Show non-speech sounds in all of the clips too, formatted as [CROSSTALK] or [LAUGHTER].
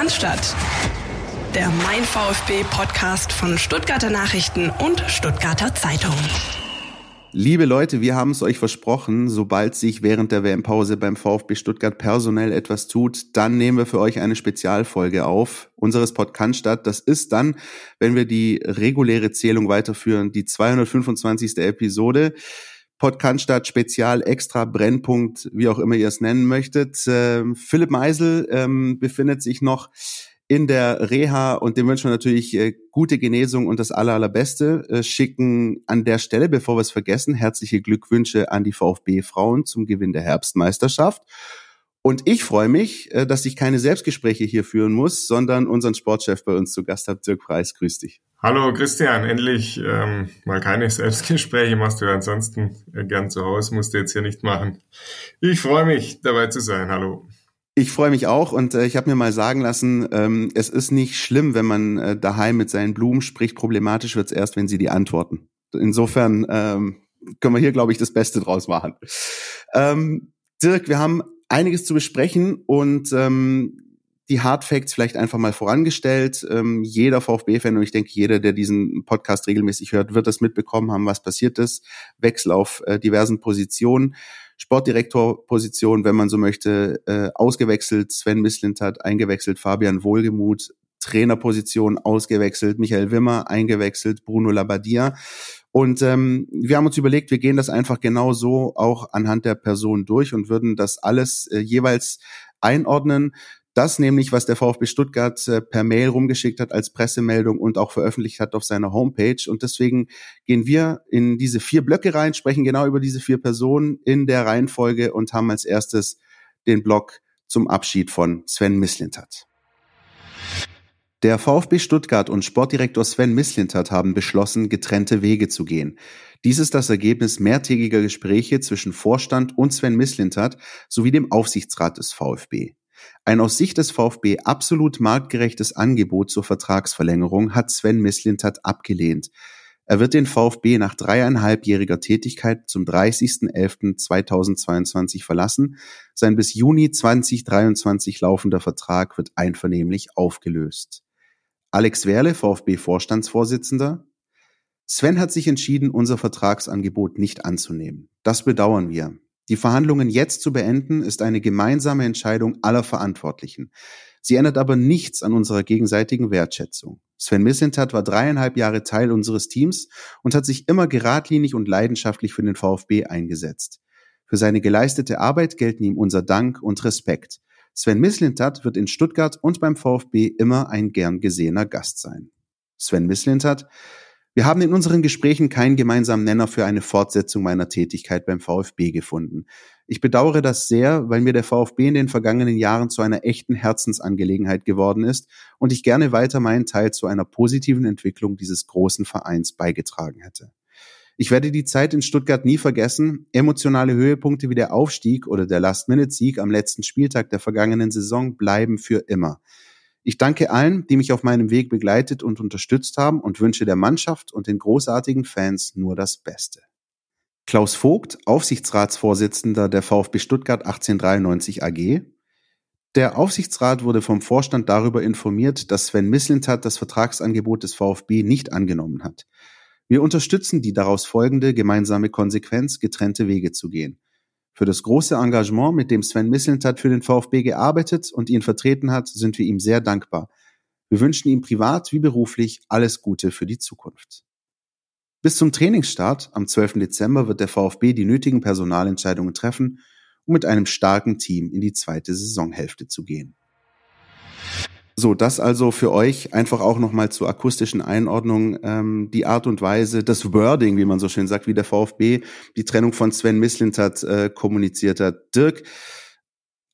Kannstadt. Der Mein VfB Podcast von Stuttgarter Nachrichten und Stuttgarter Zeitung. Liebe Leute, wir haben es euch versprochen, sobald sich während der WM-Pause beim VfB Stuttgart personell etwas tut, dann nehmen wir für euch eine Spezialfolge auf unseres Podcast. Das ist dann, wenn wir die reguläre Zählung weiterführen, die 225. Episode. Podcast Spezial, Extra, Brennpunkt, wie auch immer ihr es nennen möchtet. Ähm, Philipp Meisel ähm, befindet sich noch in der Reha und dem wünschen wir natürlich äh, gute Genesung und das aller, allerbeste. Äh, schicken an der Stelle, bevor wir es vergessen, herzliche Glückwünsche an die VfB-Frauen zum Gewinn der Herbstmeisterschaft. Und ich freue mich, äh, dass ich keine Selbstgespräche hier führen muss, sondern unseren Sportchef bei uns zu Gast habe, Dirk Preis. Grüß dich. Hallo Christian, endlich ähm, mal keine Selbstgespräche machst du ja ansonsten äh, gern zu Hause, musst du jetzt hier nicht machen. Ich freue mich, dabei zu sein. Hallo. Ich freue mich auch und äh, ich habe mir mal sagen lassen, ähm, es ist nicht schlimm, wenn man äh, daheim mit seinen Blumen spricht. Problematisch wird es erst, wenn sie die antworten. Insofern ähm, können wir hier, glaube ich, das Beste draus machen. Ähm, Dirk, wir haben einiges zu besprechen und ähm, die Hard Facts vielleicht einfach mal vorangestellt. Ähm, jeder VfB-Fan und ich denke, jeder, der diesen Podcast regelmäßig hört, wird das mitbekommen haben, was passiert ist. Wechsel auf äh, diversen Positionen. Sportdirektorposition, wenn man so möchte, äh, ausgewechselt. Sven Mislint hat eingewechselt, Fabian Wohlgemuth. Trainerposition ausgewechselt, Michael Wimmer eingewechselt, Bruno Labbadia. Und ähm, wir haben uns überlegt, wir gehen das einfach genau so auch anhand der Person durch und würden das alles äh, jeweils einordnen. Das nämlich, was der VfB Stuttgart äh, per Mail rumgeschickt hat als Pressemeldung und auch veröffentlicht hat auf seiner Homepage. Und deswegen gehen wir in diese vier Blöcke rein, sprechen genau über diese vier Personen in der Reihenfolge und haben als erstes den Block zum Abschied von Sven Mislintat. Der VfB Stuttgart und Sportdirektor Sven Mislintat haben beschlossen, getrennte Wege zu gehen. Dies ist das Ergebnis mehrtägiger Gespräche zwischen Vorstand und Sven Mislintat sowie dem Aufsichtsrat des VfB. Ein aus Sicht des VfB absolut marktgerechtes Angebot zur Vertragsverlängerung hat Sven Mislintat abgelehnt. Er wird den VfB nach dreieinhalbjähriger Tätigkeit zum 30.11.2022 verlassen. Sein bis Juni 2023 laufender Vertrag wird einvernehmlich aufgelöst. Alex Werle, VfB-Vorstandsvorsitzender. Sven hat sich entschieden, unser Vertragsangebot nicht anzunehmen. Das bedauern wir. Die Verhandlungen jetzt zu beenden, ist eine gemeinsame Entscheidung aller Verantwortlichen. Sie ändert aber nichts an unserer gegenseitigen Wertschätzung. Sven Missentat war dreieinhalb Jahre Teil unseres Teams und hat sich immer geradlinig und leidenschaftlich für den VfB eingesetzt. Für seine geleistete Arbeit gelten ihm unser Dank und Respekt. Sven Mislintat wird in Stuttgart und beim VfB immer ein gern gesehener Gast sein. Sven Mislintat wir haben in unseren Gesprächen keinen gemeinsamen Nenner für eine Fortsetzung meiner Tätigkeit beim VfB gefunden. Ich bedauere das sehr, weil mir der VfB in den vergangenen Jahren zu einer echten Herzensangelegenheit geworden ist und ich gerne weiter meinen Teil zu einer positiven Entwicklung dieses großen Vereins beigetragen hätte. Ich werde die Zeit in Stuttgart nie vergessen. Emotionale Höhepunkte wie der Aufstieg oder der Last-Minute-Sieg am letzten Spieltag der vergangenen Saison bleiben für immer. Ich danke allen, die mich auf meinem Weg begleitet und unterstützt haben und wünsche der Mannschaft und den großartigen Fans nur das Beste. Klaus Vogt, Aufsichtsratsvorsitzender der VfB Stuttgart 1893 AG. Der Aufsichtsrat wurde vom Vorstand darüber informiert, dass Sven Mislintat das Vertragsangebot des VfB nicht angenommen hat. Wir unterstützen die daraus folgende gemeinsame Konsequenz, getrennte Wege zu gehen für das große Engagement, mit dem Sven Mislintat für den VfB gearbeitet und ihn vertreten hat, sind wir ihm sehr dankbar. Wir wünschen ihm privat wie beruflich alles Gute für die Zukunft. Bis zum Trainingsstart am 12. Dezember wird der VfB die nötigen Personalentscheidungen treffen, um mit einem starken Team in die zweite Saisonhälfte zu gehen. So, das also für euch einfach auch nochmal zur akustischen Einordnung ähm, die Art und Weise, das Wording, wie man so schön sagt, wie der VfB die Trennung von Sven Mislintat äh, kommuniziert hat. Dirk,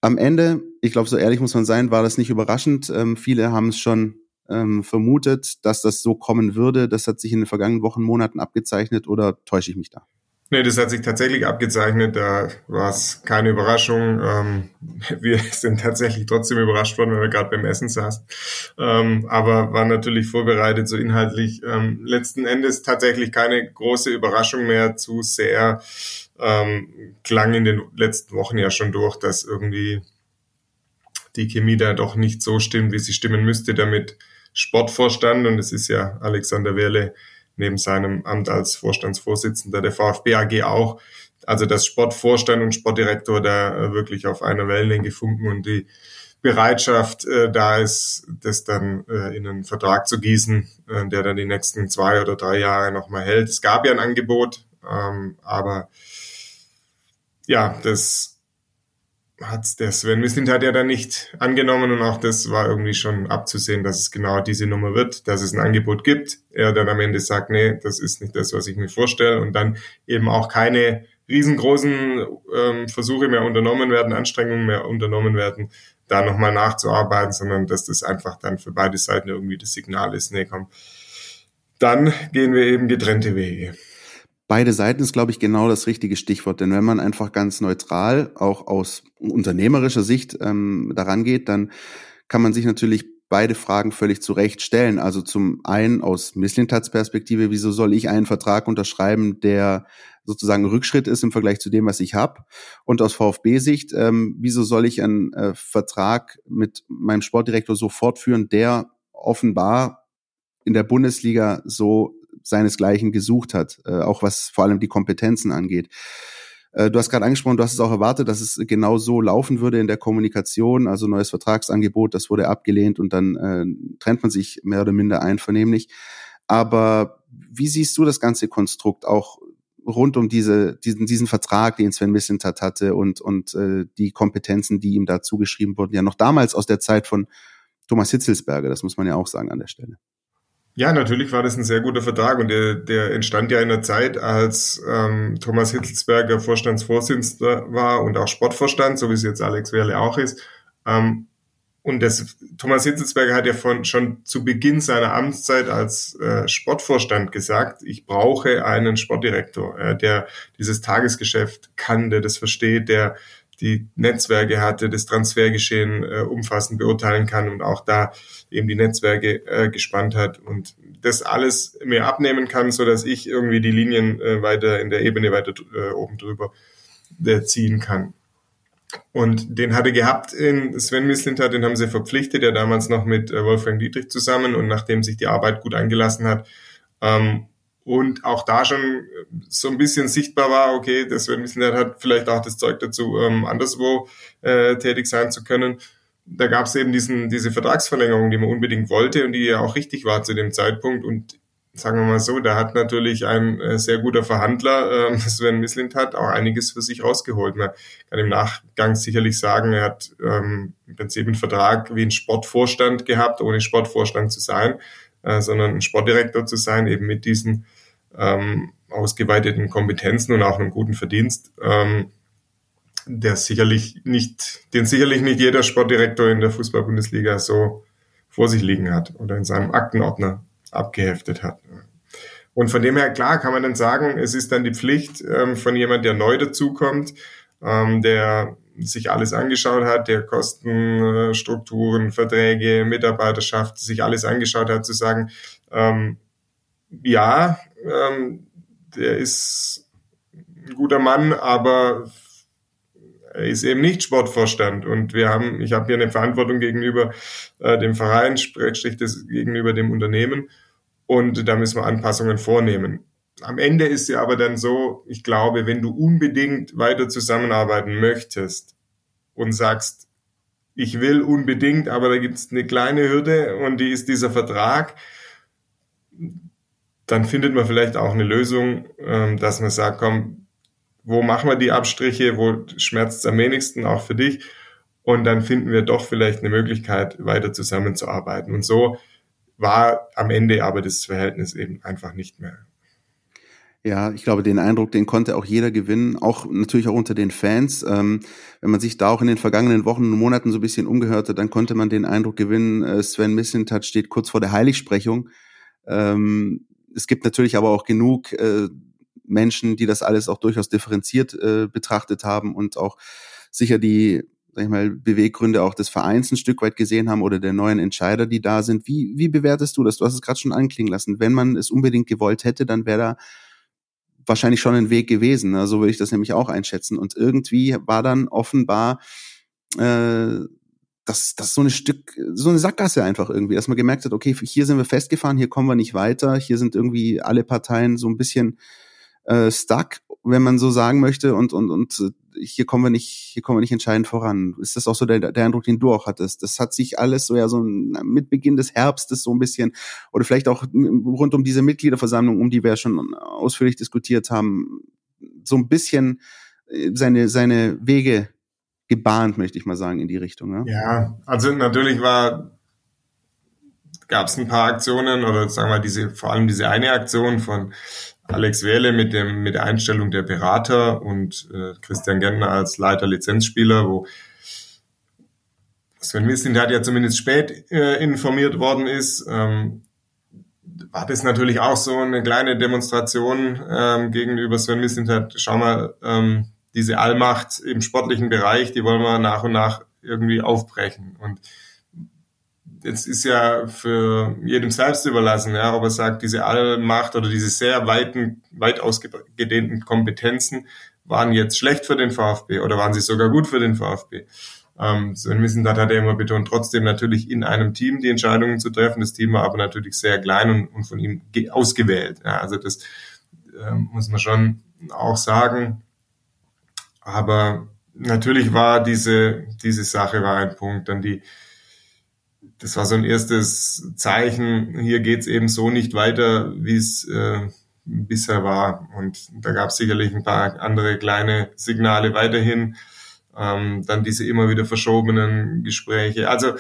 am Ende, ich glaube, so ehrlich muss man sein, war das nicht überraschend. Ähm, viele haben es schon ähm, vermutet, dass das so kommen würde. Das hat sich in den vergangenen Wochen, Monaten abgezeichnet oder täusche ich mich da? Nee, das hat sich tatsächlich abgezeichnet. Da war es keine Überraschung. Ähm, [LAUGHS] wir sind tatsächlich trotzdem überrascht worden, wenn wir gerade beim Essen saßen. Ähm, aber waren natürlich vorbereitet, so inhaltlich. Ähm, letzten Endes tatsächlich keine große Überraschung mehr. Zu sehr ähm, klang in den letzten Wochen ja schon durch, dass irgendwie die Chemie da doch nicht so stimmt, wie sie stimmen müsste, damit Sportvorstand, und es ist ja Alexander Werle neben seinem Amt als Vorstandsvorsitzender der VfB AG auch, also das Sportvorstand und Sportdirektor da wirklich auf einer Wellenlänge funken und die Bereitschaft äh, da ist, das dann äh, in einen Vertrag zu gießen, äh, der dann die nächsten zwei oder drei Jahre nochmal hält. Es gab ja ein Angebot, ähm, aber ja, das hat der Sven Mislint hat ja dann nicht angenommen und auch das war irgendwie schon abzusehen, dass es genau diese Nummer wird, dass es ein Angebot gibt. Er dann am Ende sagt, nee, das ist nicht das, was ich mir vorstelle und dann eben auch keine riesengroßen ähm, Versuche mehr unternommen werden, Anstrengungen mehr unternommen werden, da nochmal nachzuarbeiten, sondern dass das einfach dann für beide Seiten irgendwie das Signal ist, nee, komm, dann gehen wir eben getrennte Wege. Beide Seiten ist, glaube ich, genau das richtige Stichwort. Denn wenn man einfach ganz neutral, auch aus unternehmerischer Sicht ähm, daran geht, dann kann man sich natürlich beide Fragen völlig zu Recht stellen. Also zum einen aus Misslintats Perspektive, wieso soll ich einen Vertrag unterschreiben, der sozusagen Rückschritt ist im Vergleich zu dem, was ich habe? Und aus VfB-Sicht, ähm, wieso soll ich einen äh, Vertrag mit meinem Sportdirektor so fortführen, der offenbar in der Bundesliga so seinesgleichen gesucht hat, äh, auch was vor allem die Kompetenzen angeht. Äh, du hast gerade angesprochen, du hast es auch erwartet, dass es genau so laufen würde in der Kommunikation, also neues Vertragsangebot, das wurde abgelehnt und dann äh, trennt man sich mehr oder minder einvernehmlich. Aber wie siehst du das ganze Konstrukt auch rund um diese, diesen, diesen Vertrag, den Sven Mislintat hatte und, und äh, die Kompetenzen, die ihm da zugeschrieben wurden, ja noch damals aus der Zeit von Thomas Hitzelsberger, das muss man ja auch sagen an der Stelle. Ja, natürlich war das ein sehr guter Vertrag und der, der entstand ja in der Zeit, als ähm, Thomas Hitzelsberger Vorstandsvorsitzender war und auch Sportvorstand, so wie es jetzt Alex Werle auch ist. Ähm, und das, Thomas Hitzelsberger hat ja von, schon zu Beginn seiner Amtszeit als äh, Sportvorstand gesagt, ich brauche einen Sportdirektor, äh, der dieses Tagesgeschäft kann, der das versteht, der die Netzwerke hatte, das Transfergeschehen äh, umfassend beurteilen kann und auch da eben die Netzwerke äh, gespannt hat und das alles mir abnehmen kann, so dass ich irgendwie die Linien äh, weiter in der Ebene weiter äh, oben drüber äh, ziehen kann. Und den hatte gehabt in Sven Mislintat, den haben sie verpflichtet, ja damals noch mit äh, Wolfgang Dietrich zusammen und nachdem sich die Arbeit gut eingelassen hat, ähm, und auch da schon so ein bisschen sichtbar war, okay, das Sven hat vielleicht auch das Zeug dazu, ähm, anderswo äh, tätig sein zu können. Da gab es eben diesen, diese Vertragsverlängerung, die man unbedingt wollte und die ja auch richtig war zu dem Zeitpunkt. Und sagen wir mal so, da hat natürlich ein äh, sehr guter Verhandler, äh, [LAUGHS] Sven Mislint hat, auch einiges für sich rausgeholt. Man kann im Nachgang sicherlich sagen, er hat ähm, im Prinzip einen Vertrag wie ein Sportvorstand gehabt, ohne Sportvorstand zu sein, äh, sondern ein Sportdirektor zu sein, eben mit diesen ähm, ausgeweiteten Kompetenzen und auch einem guten Verdienst, ähm, der sicherlich nicht, den sicherlich nicht jeder Sportdirektor in der Fußball-Bundesliga so vor sich liegen hat oder in seinem Aktenordner abgeheftet hat. Und von dem her, klar, kann man dann sagen, es ist dann die Pflicht ähm, von jemand, der neu dazukommt, ähm, der sich alles angeschaut hat, der Kostenstrukturen, Verträge, Mitarbeiterschaft, sich alles angeschaut hat, zu sagen, ähm, ja, ähm, der ist ein guter Mann, aber er ist eben nicht Sportvorstand und wir haben, ich habe hier eine Verantwortung gegenüber äh, dem Verein, sprich das gegenüber dem Unternehmen und da müssen wir Anpassungen vornehmen. Am Ende ist ja aber dann so, ich glaube, wenn du unbedingt weiter zusammenarbeiten möchtest und sagst, ich will unbedingt, aber da gibt es eine kleine Hürde und die ist dieser Vertrag, dann findet man vielleicht auch eine Lösung, ähm, dass man sagt, komm, wo machen wir die Abstriche, wo schmerzt es am wenigsten auch für dich? Und dann finden wir doch vielleicht eine Möglichkeit, weiter zusammenzuarbeiten. Und so war am Ende aber das Verhältnis eben einfach nicht mehr. Ja, ich glaube, den Eindruck, den konnte auch jeder gewinnen, auch natürlich auch unter den Fans. Ähm, wenn man sich da auch in den vergangenen Wochen und Monaten so ein bisschen umgehört hat, dann konnte man den Eindruck gewinnen, äh, Sven Mislintat steht kurz vor der Heiligsprechung. Ähm, es gibt natürlich aber auch genug äh, Menschen, die das alles auch durchaus differenziert äh, betrachtet haben und auch sicher die sag ich mal, Beweggründe auch des Vereins ein Stück weit gesehen haben oder der neuen Entscheider, die da sind. Wie, wie bewertest du das? Du hast es gerade schon anklingen lassen. Wenn man es unbedingt gewollt hätte, dann wäre da wahrscheinlich schon ein Weg gewesen. Ne? So würde ich das nämlich auch einschätzen. Und irgendwie war dann offenbar äh, das, das so eine Stück, so eine Sackgasse einfach irgendwie, dass man gemerkt hat, okay, hier sind wir festgefahren, hier kommen wir nicht weiter, hier sind irgendwie alle Parteien so ein bisschen äh, stuck, wenn man so sagen möchte, und, und, und äh, hier kommen wir nicht, hier kommen wir nicht entscheidend voran. Ist das auch so der, der Eindruck, den du auch hattest? Das hat sich alles so ja so mit Beginn des Herbstes so ein bisschen oder vielleicht auch rund um diese Mitgliederversammlung, um die wir ja schon ausführlich diskutiert haben, so ein bisschen äh, seine seine Wege gebahnt, möchte ich mal sagen, in die Richtung. Ja, ja also natürlich war gab es ein paar Aktionen oder sagen wir diese vor allem diese eine Aktion von Alex Wehle mit dem mit der Einstellung der Berater und äh, Christian Gentner als Leiter Lizenzspieler, wo Sven Mislintat ja zumindest spät äh, informiert worden ist, ähm, war das natürlich auch so eine kleine Demonstration ähm, gegenüber Sven Mislintat. Schau mal, ähm, diese Allmacht im sportlichen Bereich, die wollen wir nach und nach irgendwie aufbrechen. Und jetzt ist ja für jedem selbst überlassen, ja, ob er sagt, diese Allmacht oder diese sehr weiten, weit ausgedehnten Kompetenzen waren jetzt schlecht für den VfB oder waren sie sogar gut für den VfB. Ähm, Sven Missentat hat er immer betont, trotzdem natürlich in einem Team die Entscheidungen zu treffen. Das Team war aber natürlich sehr klein und, und von ihm ausgewählt. Ja, also das ähm, muss man schon auch sagen. Aber natürlich war diese, diese Sache war ein Punkt. Dann die, das war so ein erstes Zeichen, hier geht's eben so nicht weiter, wie es äh, bisher war. Und da gab es sicherlich ein paar andere kleine Signale weiterhin. Ähm, dann diese immer wieder verschobenen Gespräche. Also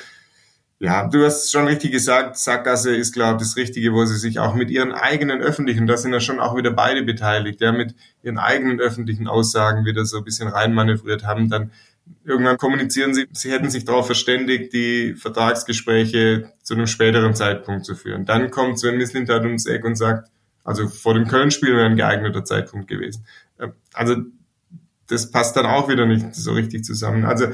ja, du hast schon richtig gesagt, Sackgasse ist, glaube ich, das Richtige, wo sie sich auch mit ihren eigenen öffentlichen, da sind ja schon auch wieder beide beteiligt, ja, mit ihren eigenen öffentlichen Aussagen wieder so ein bisschen reinmanövriert haben, dann irgendwann kommunizieren sie, sie hätten sich darauf verständigt, die Vertragsgespräche zu einem späteren Zeitpunkt zu führen. Dann kommt Sven Mislintat ums Eck und sagt, also vor dem Köln-Spiel wäre ein geeigneter Zeitpunkt gewesen. Ähm, also das passt dann auch wieder nicht so richtig zusammen. Also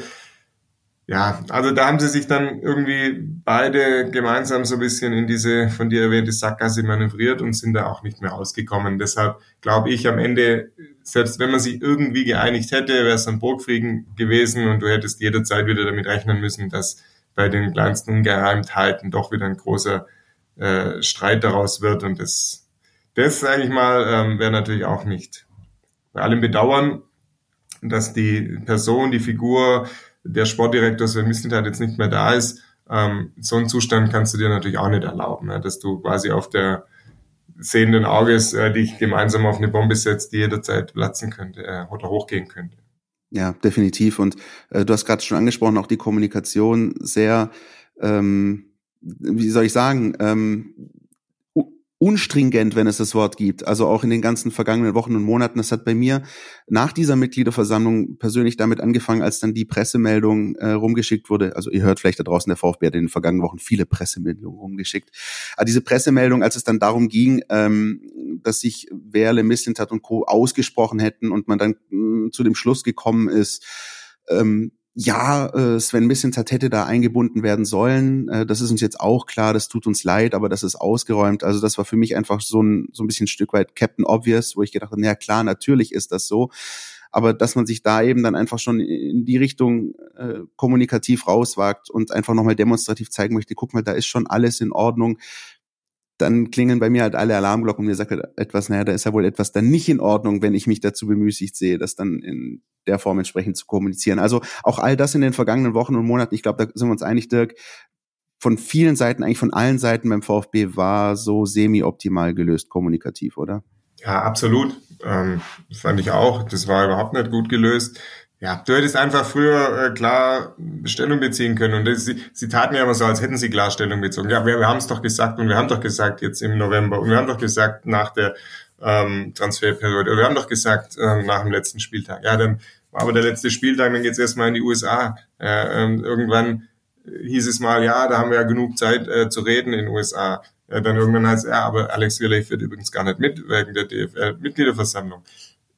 ja, also da haben sie sich dann irgendwie beide gemeinsam so ein bisschen in diese von dir erwähnte Sackgasse manövriert und sind da auch nicht mehr rausgekommen. Deshalb glaube ich am Ende, selbst wenn man sich irgendwie geeinigt hätte, wäre es ein Burgfrieden gewesen und du hättest jederzeit wieder damit rechnen müssen, dass bei den kleinsten Ungereimtheiten doch wieder ein großer äh, Streit daraus wird und das, das sage ich mal, ähm, wäre natürlich auch nicht. Bei allem Bedauern, dass die Person, die Figur der Sportdirektor Sven Mislintat jetzt nicht mehr da ist, ähm, so einen Zustand kannst du dir natürlich auch nicht erlauben, ja, dass du quasi auf der sehenden Auges äh, dich gemeinsam auf eine Bombe setzt, die jederzeit platzen könnte äh, oder hochgehen könnte. Ja, definitiv. Und äh, du hast gerade schon angesprochen, auch die Kommunikation sehr, ähm, wie soll ich sagen, ähm, unstringent, wenn es das Wort gibt. Also auch in den ganzen vergangenen Wochen und Monaten. Das hat bei mir nach dieser Mitgliederversammlung persönlich damit angefangen, als dann die Pressemeldung äh, rumgeschickt wurde. Also ihr hört vielleicht da draußen, der VfB hat in den vergangenen Wochen viele Pressemeldungen rumgeschickt. Aber diese Pressemeldung, als es dann darum ging, ähm, dass sich Werle, Misslintat und Co. ausgesprochen hätten und man dann mh, mm, zu dem Schluss gekommen ist, ähm, ja, äh, Sven Missentat hätte da eingebunden werden sollen. Äh, das ist uns jetzt auch klar, das tut uns leid, aber das ist ausgeräumt. Also das war für mich einfach so ein, so ein bisschen ein Stück weit Captain Obvious, wo ich gedacht habe, na klar, natürlich ist das so. Aber dass man sich da eben dann einfach schon in die Richtung äh, kommunikativ rauswagt und einfach nochmal demonstrativ zeigen möchte, guck mal, da ist schon alles in Ordnung dann klingeln bei mir halt alle Alarmglocken und mir sagt halt etwas, naja, da ist ja wohl etwas dann nicht in Ordnung, wenn ich mich dazu bemüßigt sehe, das dann in der Form entsprechend zu kommunizieren. Also auch all das in den vergangenen Wochen und Monaten, ich glaube, da sind wir uns einig, Dirk, von vielen Seiten, eigentlich von allen Seiten beim VfB war so semi-optimal gelöst, kommunikativ, oder? Ja, absolut. Ähm, fand ich auch. Das war überhaupt nicht gut gelöst. Ja, du hättest einfach früher äh, klar Stellung beziehen können. Und das, sie, sie taten ja immer so, als hätten sie klar Stellung bezogen. Ja, wir, wir haben es doch gesagt und wir haben doch gesagt jetzt im November und wir haben doch gesagt nach der ähm, Transferperiode. Wir haben doch gesagt ähm, nach dem letzten Spieltag. Ja, dann war aber der letzte Spieltag, dann geht's erstmal in die USA. Äh, ähm, irgendwann hieß es mal, ja, da haben wir ja genug Zeit äh, zu reden in den USA. Ja, dann irgendwann heißt es, ja, aber Alex Wille führt übrigens gar nicht mit wegen der DFL-Mitgliederversammlung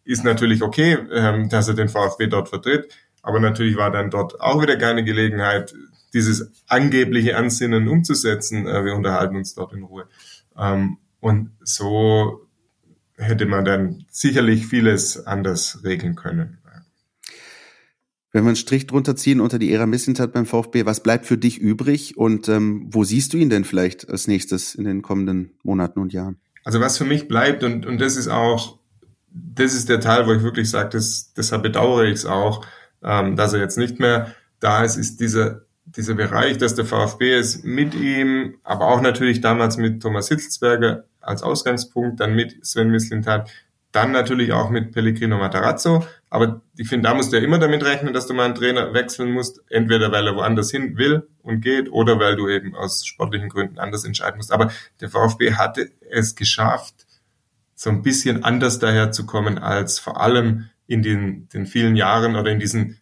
ist natürlich okay, ähm, dass er den VfB dort vertritt, aber natürlich war dann dort auch wieder keine Gelegenheit, dieses angebliche Ansinnen umzusetzen. Äh, wir unterhalten uns dort in Ruhe. Ähm, und so hätte man dann sicherlich vieles anders regeln können. Wenn wir einen Strich drunter ziehen unter die Ära Missentat beim VfB, was bleibt für dich übrig und ähm, wo siehst du ihn denn vielleicht als nächstes in den kommenden Monaten und Jahren? Also was für mich bleibt und, und das ist auch, das ist der Teil, wo ich wirklich sage, das, deshalb bedauere ich es auch, ähm, dass er jetzt nicht mehr da ist, ist dieser, dieser Bereich, dass der VfB es mit ihm, aber auch natürlich damals mit Thomas Hitzelsberger als Ausgangspunkt, dann mit Sven Mislintat, dann natürlich auch mit Pellegrino Matarazzo. Aber ich finde, da musst du ja immer damit rechnen, dass du mal einen Trainer wechseln musst. Entweder weil er woanders hin will und geht oder weil du eben aus sportlichen Gründen anders entscheiden musst. Aber der VfB hatte es geschafft, so ein bisschen anders daherzukommen als vor allem in den, den vielen Jahren oder in diesen,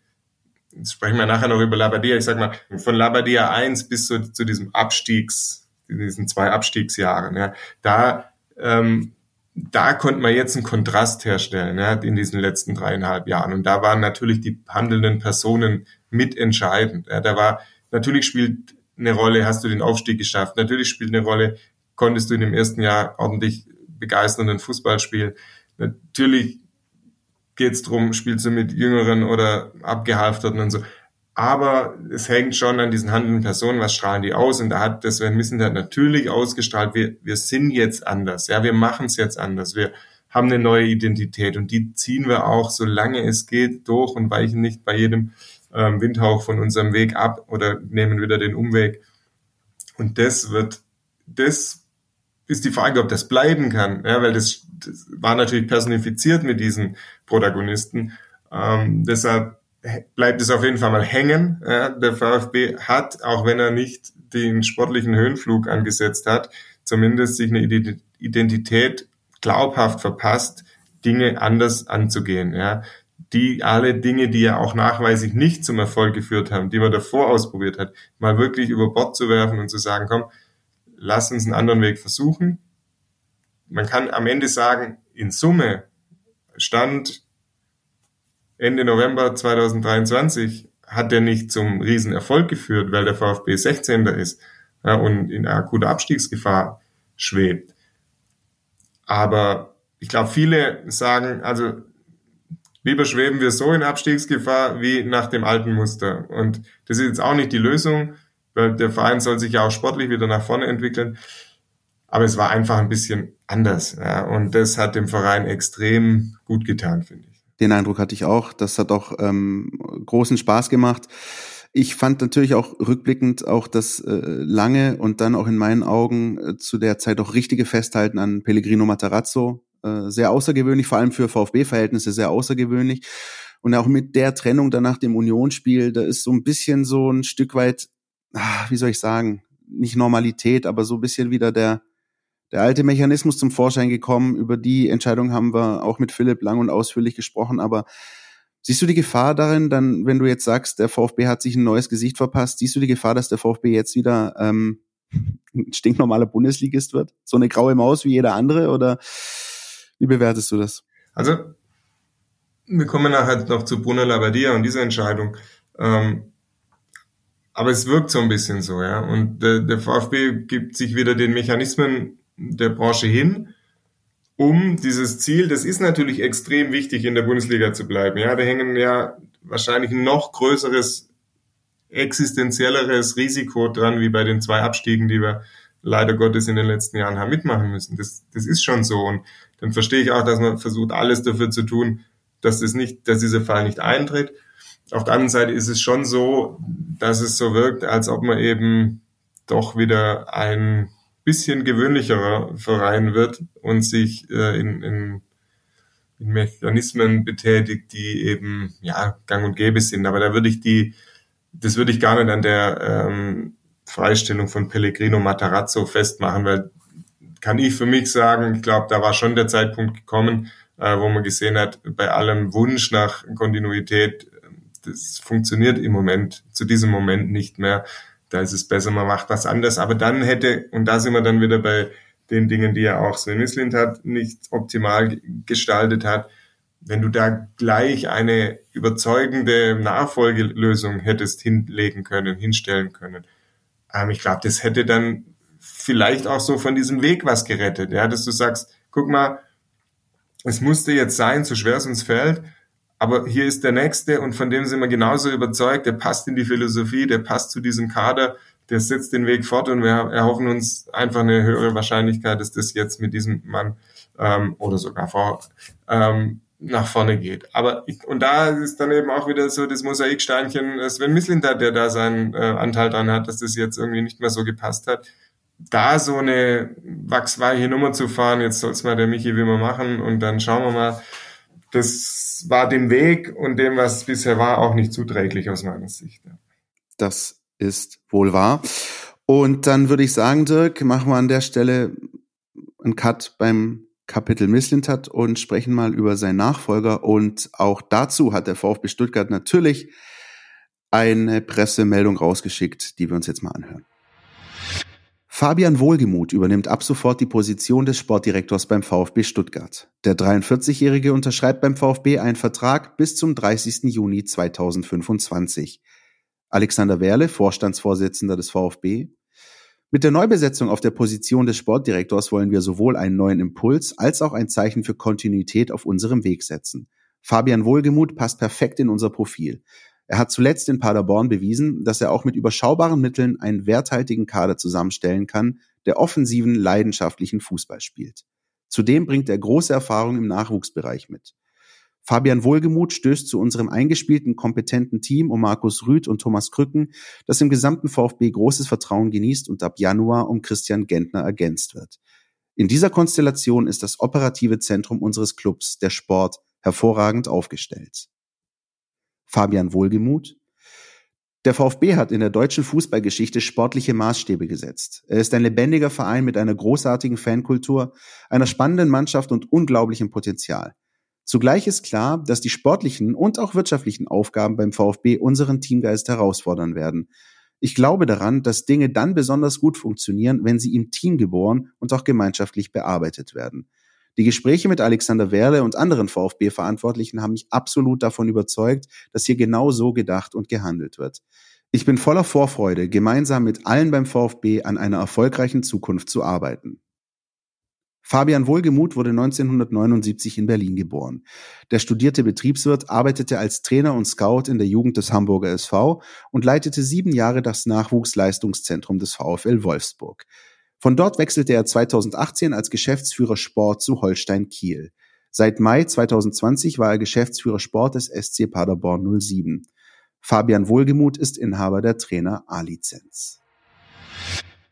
jetzt sprechen wir nachher noch über Labadia, ich sag mal, von Labadia 1 bis zu, zu diesem Abstiegs, diesen zwei Abstiegsjahren, ja, da ähm, da konnte man jetzt einen Kontrast herstellen ja, in diesen letzten dreieinhalb Jahren. Und da waren natürlich die handelnden Personen mitentscheidend. Ja, da war natürlich spielt eine Rolle, hast du den Aufstieg geschafft. Natürlich spielt eine Rolle, konntest du in dem ersten Jahr ordentlich begeisternden Fußball spielen. Natürlich geht es darum, spielst du mit Jüngeren oder Abgehalfterten und so. Aber es hängt schon an diesen handelnden Personen, was strahlen die aus? Und da hat das Sven Missentat natürlich ausgestrahlt, wir, wir sind jetzt anders, ja, wir machen es jetzt anders, wir haben eine neue Identität und die ziehen wir auch, solange es geht, durch und weichen nicht bei jedem ähm, Windhauch von unserem Weg ab oder nehmen wieder den Umweg. Und das wird, das ist die Frage, ob das bleiben kann, ja, weil das, das war natürlich personifiziert mit diesen Protagonisten. Ähm, deshalb bleibt es auf jeden Fall mal hängen. Ja, der VfB hat, auch wenn er nicht den sportlichen Höhenflug angesetzt hat, zumindest sich eine Identität glaubhaft verpasst, Dinge anders anzugehen. Ja. Die alle Dinge, die ja auch nachweislich nicht zum Erfolg geführt haben, die man davor ausprobiert hat, mal wirklich über Bord zu werfen und zu sagen, komm, lass uns einen anderen Weg versuchen. Man kann am Ende sagen, in Summe stand Ende November 2023 hat der nicht zum Riesenerfolg geführt, weil der VfB 16. ist ja, und in akuter Abstiegsgefahr schwebt. Aber ich glaube, viele sagen, also lieber schweben wir so in Abstiegsgefahr wie nach dem alten Muster. Und das ist jetzt auch nicht die Lösung, weil der Verein soll sich ja auch sportlich wieder nach vorne entwickeln. Aber es war einfach ein bisschen anders. Ja, und das hat dem Verein extrem gut getan, finde ich. Den Eindruck hatte ich auch. Das hat auch ähm, großen Spaß gemacht. Ich fand natürlich auch rückblickend auch das äh, lange und dann auch in meinen Augen äh, zu der Zeit auch richtige Festhalten an Pellegrino Matarazzo äh, sehr außergewöhnlich, vor allem für VfB-Verhältnisse sehr außergewöhnlich. Und auch mit der Trennung danach dem Unionsspiel, da ist so ein bisschen so ein Stück weit, ah, wie soll ich sagen, nicht Normalität, aber so ein bisschen wieder der der alte Mechanismus zum Vorschein gekommen. Über die Entscheidung haben wir auch mit Philipp lang und ausführlich gesprochen. Aber siehst du die Gefahr darin, dann, wenn du jetzt sagst, der VfB hat sich ein neues Gesicht verpasst, siehst du die Gefahr, dass der VfB jetzt wieder ähm, [LAUGHS] ein stinknormaler Bundesligist wird? So eine graue Maus wie jeder andere? Oder wie bewertest du das? Also, wir kommen nachher noch zu Bruno Labbadia und dieser Entscheidung. Ähm, aber es wirkt so ein bisschen so, ja. Und der, der VfB gibt sich wieder den Mechanismen der Branche hin, um dieses Ziel, das ist natürlich extrem wichtig, in der Bundesliga zu bleiben. Ja, da hängen ja wahrscheinlich ein noch größeres, existenzielleres Risiko dran, wie bei den zwei Abstiegen, die wir leider Gottes in den letzten Jahren haben mitmachen müssen. Das, das ist schon so. Und dann verstehe ich auch, dass man versucht, alles dafür zu tun, dass das nicht, dass dieser Fall nicht eintritt. Auf der anderen Seite ist es schon so, dass es so wirkt, als ob man eben doch wieder ein bisschen gewöhnlicherer Verein wird und sich äh, in, in, in Mechanismen betätigt, die eben ja gang und gäbe sind. Aber da würde ich die, das würde ich gar nicht an der ähm, Freistellung von Pellegrino Matarazzo festmachen, weil kann ich für mich sagen, ich glaube, da war schon der Zeitpunkt gekommen, äh, wo man gesehen hat, bei allem Wunsch nach Kontinuität, das funktioniert im Moment, zu diesem Moment nicht mehr da ist es besser, man macht was anderes. Aber dann hätte, und da sind wir dann wieder bei den Dingen, die ja auch Sven Mislint hat, nicht optimal gestaltet hat. Wenn du da gleich eine überzeugende Nachfolgelösung hättest hinlegen können, hinstellen können, ähm, ich glaube, das hätte dann vielleicht auch so von diesem Weg was gerettet, ja, dass du sagst, guck mal, es musste jetzt sein, so schwer es uns fällt, aber hier ist der Nächste und von dem sind wir genauso überzeugt, der passt in die Philosophie, der passt zu diesem Kader, der setzt den Weg fort und wir erhoffen uns einfach eine höhere Wahrscheinlichkeit, dass das jetzt mit diesem Mann ähm, oder sogar Frau ähm, nach vorne geht. Aber ich, und da ist dann eben auch wieder so das Mosaiksteinchen Sven Mislintat, der da seinen äh, Anteil dran hat, dass das jetzt irgendwie nicht mehr so gepasst hat. Da so eine wachsweiche Nummer zu fahren, jetzt soll's mal der Michi wie wir machen und dann schauen wir mal. Das war dem Weg und dem, was bisher war, auch nicht zuträglich aus meiner Sicht. Das ist wohl wahr. Und dann würde ich sagen, Dirk, machen wir an der Stelle einen Cut beim Kapitel Misslintat und sprechen mal über seinen Nachfolger. Und auch dazu hat der VfB Stuttgart natürlich eine Pressemeldung rausgeschickt, die wir uns jetzt mal anhören. Fabian Wohlgemuth übernimmt ab sofort die Position des Sportdirektors beim VfB Stuttgart. Der 43-Jährige unterschreibt beim VfB einen Vertrag bis zum 30. Juni 2025. Alexander Werle, Vorstandsvorsitzender des VfB, mit der Neubesetzung auf der Position des Sportdirektors wollen wir sowohl einen neuen Impuls als auch ein Zeichen für Kontinuität auf unserem Weg setzen. Fabian Wohlgemuth passt perfekt in unser Profil. Er hat zuletzt in Paderborn bewiesen, dass er auch mit überschaubaren Mitteln einen werthaltigen Kader zusammenstellen kann, der offensiven, leidenschaftlichen Fußball spielt. Zudem bringt er große Erfahrung im Nachwuchsbereich mit. Fabian Wohlgemuth stößt zu unserem eingespielten, kompetenten Team um Markus Rüth und Thomas Krücken, das im gesamten VfB großes Vertrauen genießt und ab Januar um Christian Gentner ergänzt wird. In dieser Konstellation ist das operative Zentrum unseres Clubs, der Sport, hervorragend aufgestellt. Fabian Wohlgemuth. Der VfB hat in der deutschen Fußballgeschichte sportliche Maßstäbe gesetzt. Er ist ein lebendiger Verein mit einer großartigen Fankultur, einer spannenden Mannschaft und unglaublichem Potenzial. Zugleich ist klar, dass die sportlichen und auch wirtschaftlichen Aufgaben beim VfB unseren Teamgeist herausfordern werden. Ich glaube daran, dass Dinge dann besonders gut funktionieren, wenn sie im Team geboren und auch gemeinschaftlich bearbeitet werden. Die Gespräche mit Alexander Werle und anderen VfB-Verantwortlichen haben mich absolut davon überzeugt, dass hier genau so gedacht und gehandelt wird. Ich bin voller Vorfreude, gemeinsam mit allen beim VfB an einer erfolgreichen Zukunft zu arbeiten. Fabian Wohlgemuth wurde 1979 in Berlin geboren. Der studierte Betriebswirt arbeitete als Trainer und Scout in der Jugend des Hamburger SV und leitete sieben Jahre das Nachwuchsleistungszentrum des VfL Wolfsburg. Von dort wechselte er 2018 als Geschäftsführer Sport zu Holstein Kiel. Seit Mai 2020 war er Geschäftsführer Sport des SC Paderborn 07. Fabian Wohlgemuth ist Inhaber der Trainer A-Lizenz.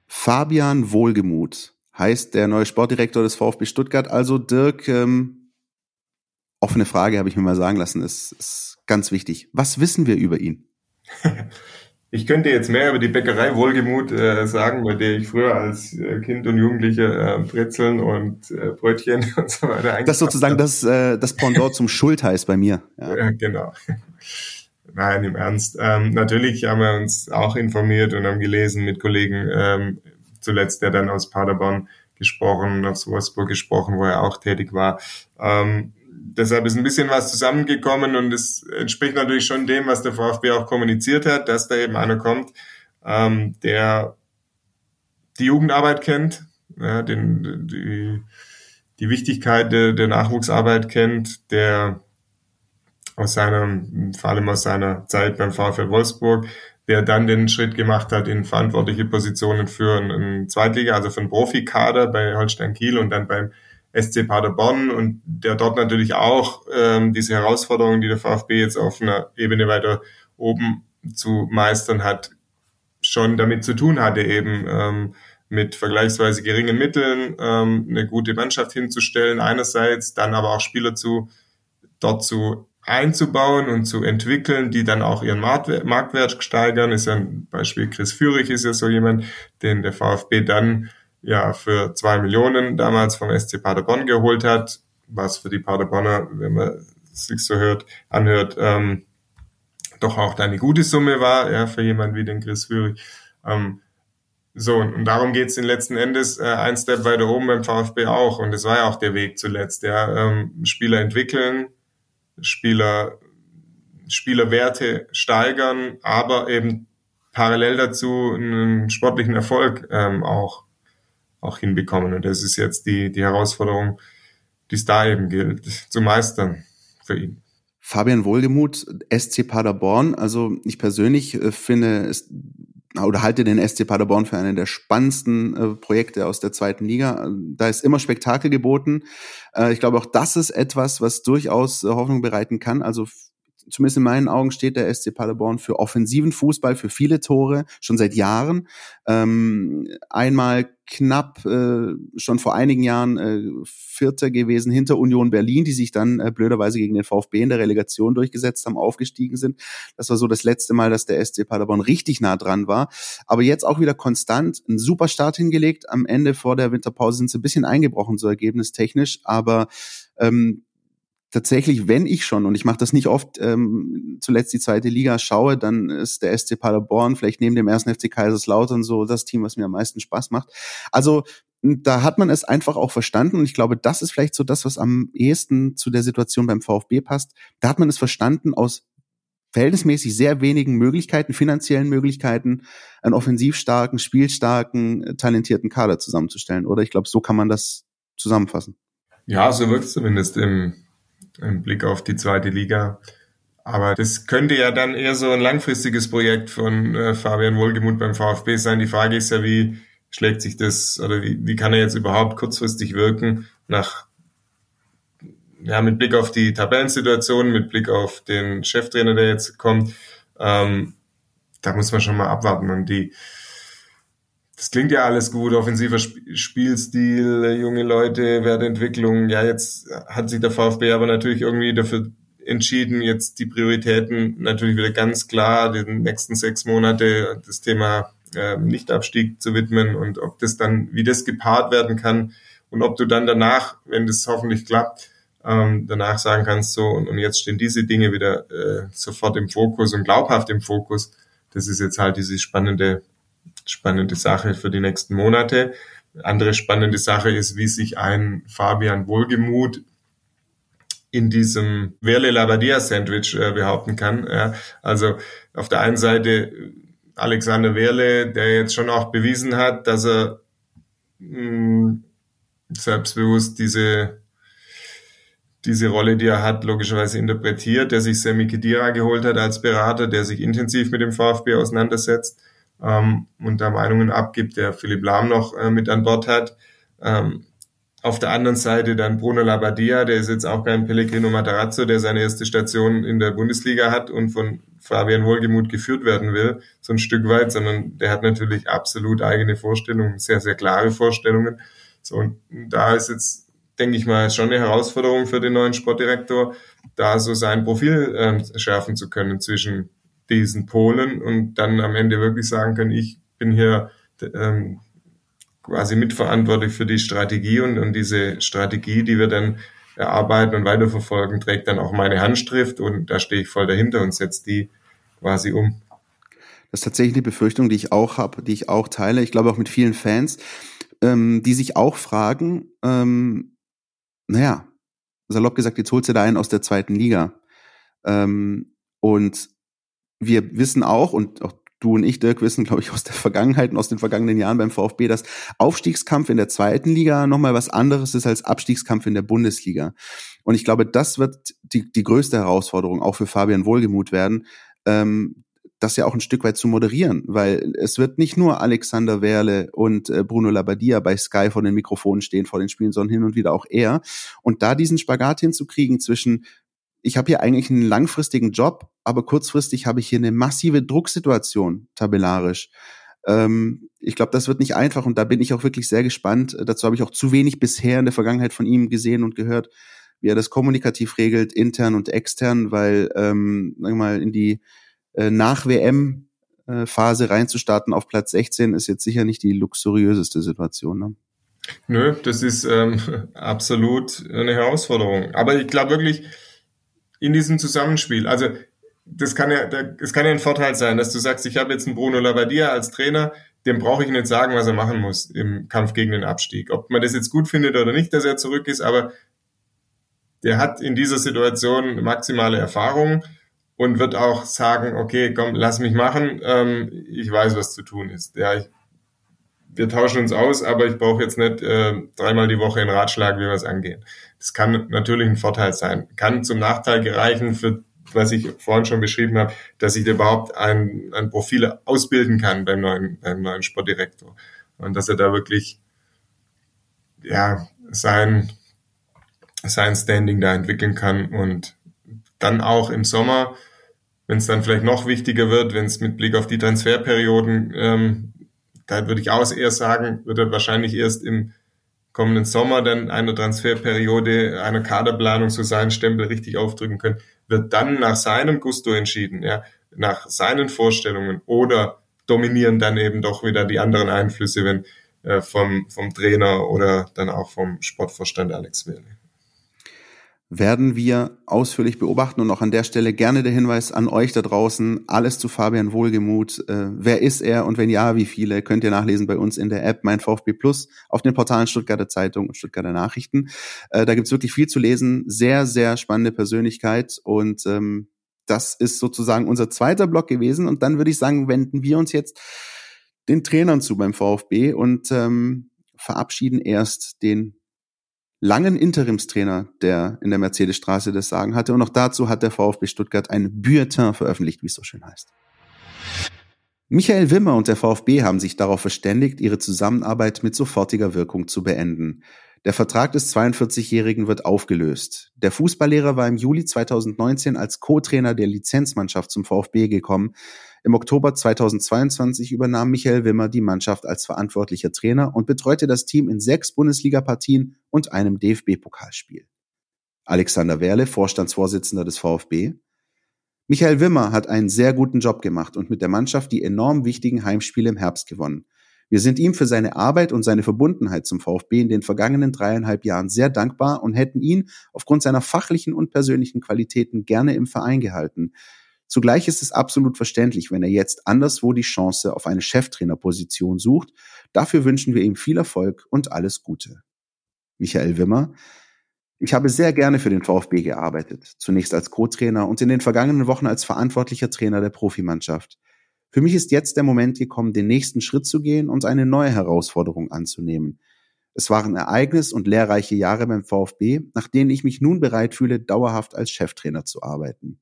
Fabian Wohlgemuth heißt der neue Sportdirektor des VfB Stuttgart. Also Dirk, ähm, offene Frage habe ich mir mal sagen lassen, ist, ist ganz wichtig. Was wissen wir über ihn? [LAUGHS] Ich könnte jetzt mehr über die Bäckerei Wohlgemut äh, sagen, bei der ich früher als äh, Kind und Jugendliche äh, Brezeln und äh, Brötchen [LAUGHS] und so weiter Das sozusagen das, äh, das Pendant zum Schultheiß bei mir. Ja. ja genau. Nein, im Ernst. Ähm, natürlich haben wir uns auch informiert und haben gelesen mit Kollegen, ähm, zuletzt der dann aus Paderborn gesprochen, aus Wolfsburg gesprochen, wo er auch tätig war. Ähm, deshalb ist ein bisschen was zusammengekommen und es entspricht natürlich schon dem, was der VfB auch kommuniziert hat, dass da eben einer kommt, ähm, der die Jugendarbeit kennt, ja, den, die, die Wichtigkeit der, der Nachwuchsarbeit kennt, der aus seiner, vor allem aus seiner Zeit beim VfL Wolfsburg der dann den Schritt gemacht hat in verantwortliche Positionen für einen Zweitliga, also für einen Profikader bei Holstein Kiel und dann beim SC Paderborn und der dort natürlich auch ähm, diese Herausforderungen, die der VfB jetzt auf einer Ebene weiter oben zu meistern hat, schon damit zu tun hatte, eben ähm, mit vergleichsweise geringen Mitteln ähm, eine gute Mannschaft hinzustellen, einerseits, dann aber auch Spieler zu dort zu einzubauen und zu entwickeln, die dann auch ihren Marktwert steigern. Ist ja ein Beispiel Chris Führig ist ja so jemand, den der VfB dann ja für zwei Millionen damals vom SC Paderborn geholt hat, was für die Paderborner, wenn man sich so hört, anhört, ähm, doch auch eine gute Summe war, ja, für jemand wie den Chris Führig. Ähm, so, und darum geht's in letzten Endes äh, ein Step weiter oben beim VfB auch. Und das war ja auch der Weg zuletzt. Ja, ähm, Spieler entwickeln, Spieler, Spielerwerte steigern, aber eben parallel dazu einen sportlichen Erfolg ähm, auch, auch hinbekommen. Und das ist jetzt die, die Herausforderung, die es da eben gilt, zu meistern für ihn. Fabian Wohlgemuth, SC Paderborn. Also ich persönlich äh, finde es oder halte den SC Paderborn für einen der spannendsten äh, Projekte aus der zweiten Liga. Da ist immer Spektakel geboten. Äh, ich glaube, auch das ist etwas, was durchaus äh, Hoffnung bereiten kann. Also zumindest in meinen Augen steht der SC Paderborn für offensiven Fußball, für viele Tore, schon seit Jahren. Ähm, einmal knapp äh, schon vor einigen Jahren äh, Vierter gewesen hinter Union Berlin, die sich dann äh, blöderweise gegen den VfB in der Relegation durchgesetzt haben, aufgestiegen sind. Das war so das letzte Mal, dass der SC Paderborn richtig nah dran war. Aber jetzt auch wieder konstant, einen super Start hingelegt. Am Ende vor der Winterpause sind sie ein bisschen eingebrochen, so ergebnistechnisch. Aber ähm, tatsächlich, wenn ich schon, und ich mache das nicht oft, ähm, zuletzt die zweite Liga schaue, dann ist der SC Paderborn vielleicht neben dem ersten FC Kaiserslautern so das Team, was mir am meisten Spaß macht. Also da hat man es einfach auch verstanden und ich glaube, das ist vielleicht so das, was am ehesten zu der Situation beim VfB passt. Da hat man es verstanden, aus verhältnismäßig sehr wenigen Möglichkeiten, finanziellen Möglichkeiten, einen offensiv starken, spielstarken, talentierten Kader zusammenzustellen. Oder ich glaube, so kann man das zusammenfassen. Ja, so wirkt es zumindest im im Blick auf die zweite Liga. Aber das könnte ja dann eher so ein langfristiges Projekt von äh, Fabian Wohlgemuth beim VfB sein. Die Frage ist ja, wie schlägt sich das oder wie, wie kann er jetzt überhaupt kurzfristig wirken nach ja, mit Blick auf die Tabellensituation, mit Blick auf den Cheftrainer, der jetzt kommt, ähm, da muss man schon mal abwarten. Und die, das klingt ja alles gut, offensiver Spielstil, junge Leute, Wertentwicklung. Ja, jetzt hat sich der VfB aber natürlich irgendwie dafür entschieden, jetzt die Prioritäten natürlich wieder ganz klar den nächsten sechs Monate das Thema äh, Nichtabstieg zu widmen und ob das dann, wie das gepaart werden kann und ob du dann danach, wenn das hoffentlich klappt, ähm, danach sagen kannst, so und, und jetzt stehen diese Dinge wieder äh, sofort im Fokus und glaubhaft im Fokus. Das ist jetzt halt diese spannende spannende Sache für die nächsten Monate. Andere spannende Sache ist, wie sich ein Fabian Wohlgemuth in diesem Verle Labadia Sandwich äh, behaupten kann. Ja. Also auf der einen Seite Alexander Werle, der jetzt schon auch bewiesen hat, dass er mh, hm, selbstbewusst diese diese Rolle, die er hat, logischerweise interpretiert, der sich Semi Kedira geholt hat als Berater, der sich intensiv mit dem VfB auseinandersetzt ähm, und da Meinungen abgibt, der Philipp Lahm noch äh, mit an Bord hat. Ähm, auf der anderen Seite dann Bruno Labbadia, der ist jetzt auch kein Pellegrino Matarazzo, der seine erste Station in der Bundesliga hat und von Fabian Wohlgemuth geführt werden will, so ein Stück weit, sondern der hat natürlich absolut eigene Vorstellungen, sehr, sehr klare Vorstellungen. So, und da ist jetzt, denke ich mal, schon eine Herausforderung für den neuen Sportdirektor, da so sein Profil ähm, schärfen zu können zwischen diesen Polen und dann am Ende wirklich sagen können, ich bin hier ähm, quasi mitverantwortlich für die Strategie und, und diese Strategie, die wir dann erarbeiten und weiterverfolgen, trägt dann auch meine Handschrift und da stehe ich voll dahinter und setze die quasi um. Das ist tatsächlich die Befürchtung, die ich auch habe, die ich auch teile. Ich glaube auch mit vielen Fans, ähm, die sich auch fragen, ähm, naja, salopp gesagt, jetzt holt sie da einen aus der zweiten Liga. Ähm, und wir wissen auch, und auch du und ich, Dirk, wissen, glaube ich, aus der Vergangenheit und aus den vergangenen Jahren beim VfB, dass Aufstiegskampf in der zweiten Liga nochmal was anderes ist als Abstiegskampf in der Bundesliga. Und ich glaube, das wird die, die größte Herausforderung auch für Fabian Wohlgemuth werden, ähm, das ja auch ein Stück weit zu moderieren, weil es wird nicht nur Alexander Werle und äh, Bruno Labbadia bei Sky vor den Mikrofonen stehen, vor den Spielen, sondern hin und wieder auch er. Und da diesen Spagat hinzukriegen zwischen ich habe hier eigentlich einen langfristigen Job, aber kurzfristig habe ich hier eine massive Drucksituation tabellarisch. Ähm, ich glaube, das wird nicht einfach und da bin ich auch wirklich sehr gespannt. Dazu habe ich auch zu wenig bisher in der Vergangenheit von ihm gesehen und gehört, wie er das kommunikativ regelt, intern und extern, weil, ähm, sagen wir mal, in die äh, Nach-WM äh, Phase reinzustarten auf Platz 16 ist jetzt sicher nicht die luxuriöseste Situation. Ne? Nö, das ist ähm, [LAUGHS] absolut eine Herausforderung. Aber ich glaube wirklich, in diesem Zusammenspiel. Also das kann ja, es kann ja ein Vorteil sein, dass du sagst, ich habe jetzt einen Bruno Labbadia als Trainer, dem brauche ich nicht sagen, was er machen muss im Kampf gegen den Abstieg. Ob man das jetzt gut findet oder nicht, dass er zurück ist, aber der hat in dieser Situation maximale Erfahrung und wird auch sagen, okay, komm, lass mich machen, ähm, ich weiß, was zu tun ist. Ja, ich, wir tauschen uns aus, aber ich brauche jetzt nicht äh, dreimal die Woche einen Ratschlag, wie wir es angehen. Das kann natürlich ein Vorteil sein. Kann zum Nachteil gereichen für was ich vorhin schon beschrieben habe, dass ich überhaupt ein, ein Profil ausbilden kann beim neuen, beim neuen Sportdirektor. Und dass er da wirklich ja, sein, sein Standing da entwickeln kann und dann auch im Sommer, wenn es dann vielleicht noch wichtiger wird, wenn es mit Blick auf die Transferperioden ähm, da würde ich auch eher sagen, wird er wahrscheinlich erst im kommenden Sommer dann eine Transferperiode, einer Kaderplanung so seinen Stempel richtig aufdrücken können, wird dann nach seinem Gusto entschieden, ja, nach seinen Vorstellungen oder dominieren dann eben doch wieder die anderen Einflüsse, wenn äh, vom, vom Trainer oder dann auch vom Sportvorstand Alex Welle werden wir ausführlich beobachten und auch an der Stelle gerne der Hinweis an euch da draußen, alles zu Fabian Wohlgemuth. Äh, wer ist er und wenn ja, wie viele, könnt ihr nachlesen bei uns in der App Mein VfB Plus auf den Portalen Stuttgarter Zeitung und Stuttgarter Nachrichten. Äh, da gibt's wirklich viel zu lesen, sehr, sehr spannende Persönlichkeit und ähm, das ist sozusagen unser zweiter Block gewesen und dann würde ich sagen, wenden wir uns jetzt den Trainern zu beim VfB und ähm, verabschieden erst den langen Interimstrainer, der in der Mercedesstraße das Sagen hatte. Und auch dazu hat der VfB Stuttgart ein Bulletin veröffentlicht, wie es so schön heißt. Michael Wimmer und der VfB haben sich darauf verständigt, ihre Zusammenarbeit mit sofortiger Wirkung zu beenden. Der Vertrag des 42-Jährigen wird aufgelöst. Der Fußballlehrer war im Juli 2019 als Co-Trainer der Lizenzmannschaft zum VfB gekommen. Im Oktober 2022 übernahm Michael Wimmer die Mannschaft als verantwortlicher Trainer und betreute das Team in sechs Bundesligapartien und einem DFB-Pokalspiel. Alexander Werle, Vorstandsvorsitzender des VfB. Michael Wimmer hat einen sehr guten Job gemacht und mit der Mannschaft die enorm wichtigen Heimspiele im Herbst gewonnen. Wir sind ihm für seine Arbeit und seine Verbundenheit zum VfB in den vergangenen dreieinhalb Jahren sehr dankbar und hätten ihn aufgrund seiner fachlichen und persönlichen Qualitäten gerne im Verein gehalten. Zugleich ist es absolut verständlich, wenn er jetzt anderswo die Chance auf eine Cheftrainerposition sucht. Dafür wünschen wir ihm viel Erfolg und alles Gute. Michael Wimmer. Ich habe sehr gerne für den VfB gearbeitet, zunächst als Co-Trainer und in den vergangenen Wochen als verantwortlicher Trainer der Profimannschaft. Für mich ist jetzt der Moment gekommen, den nächsten Schritt zu gehen und eine neue Herausforderung anzunehmen. Es waren ereignis- und lehrreiche Jahre beim VfB, nach denen ich mich nun bereit fühle, dauerhaft als Cheftrainer zu arbeiten.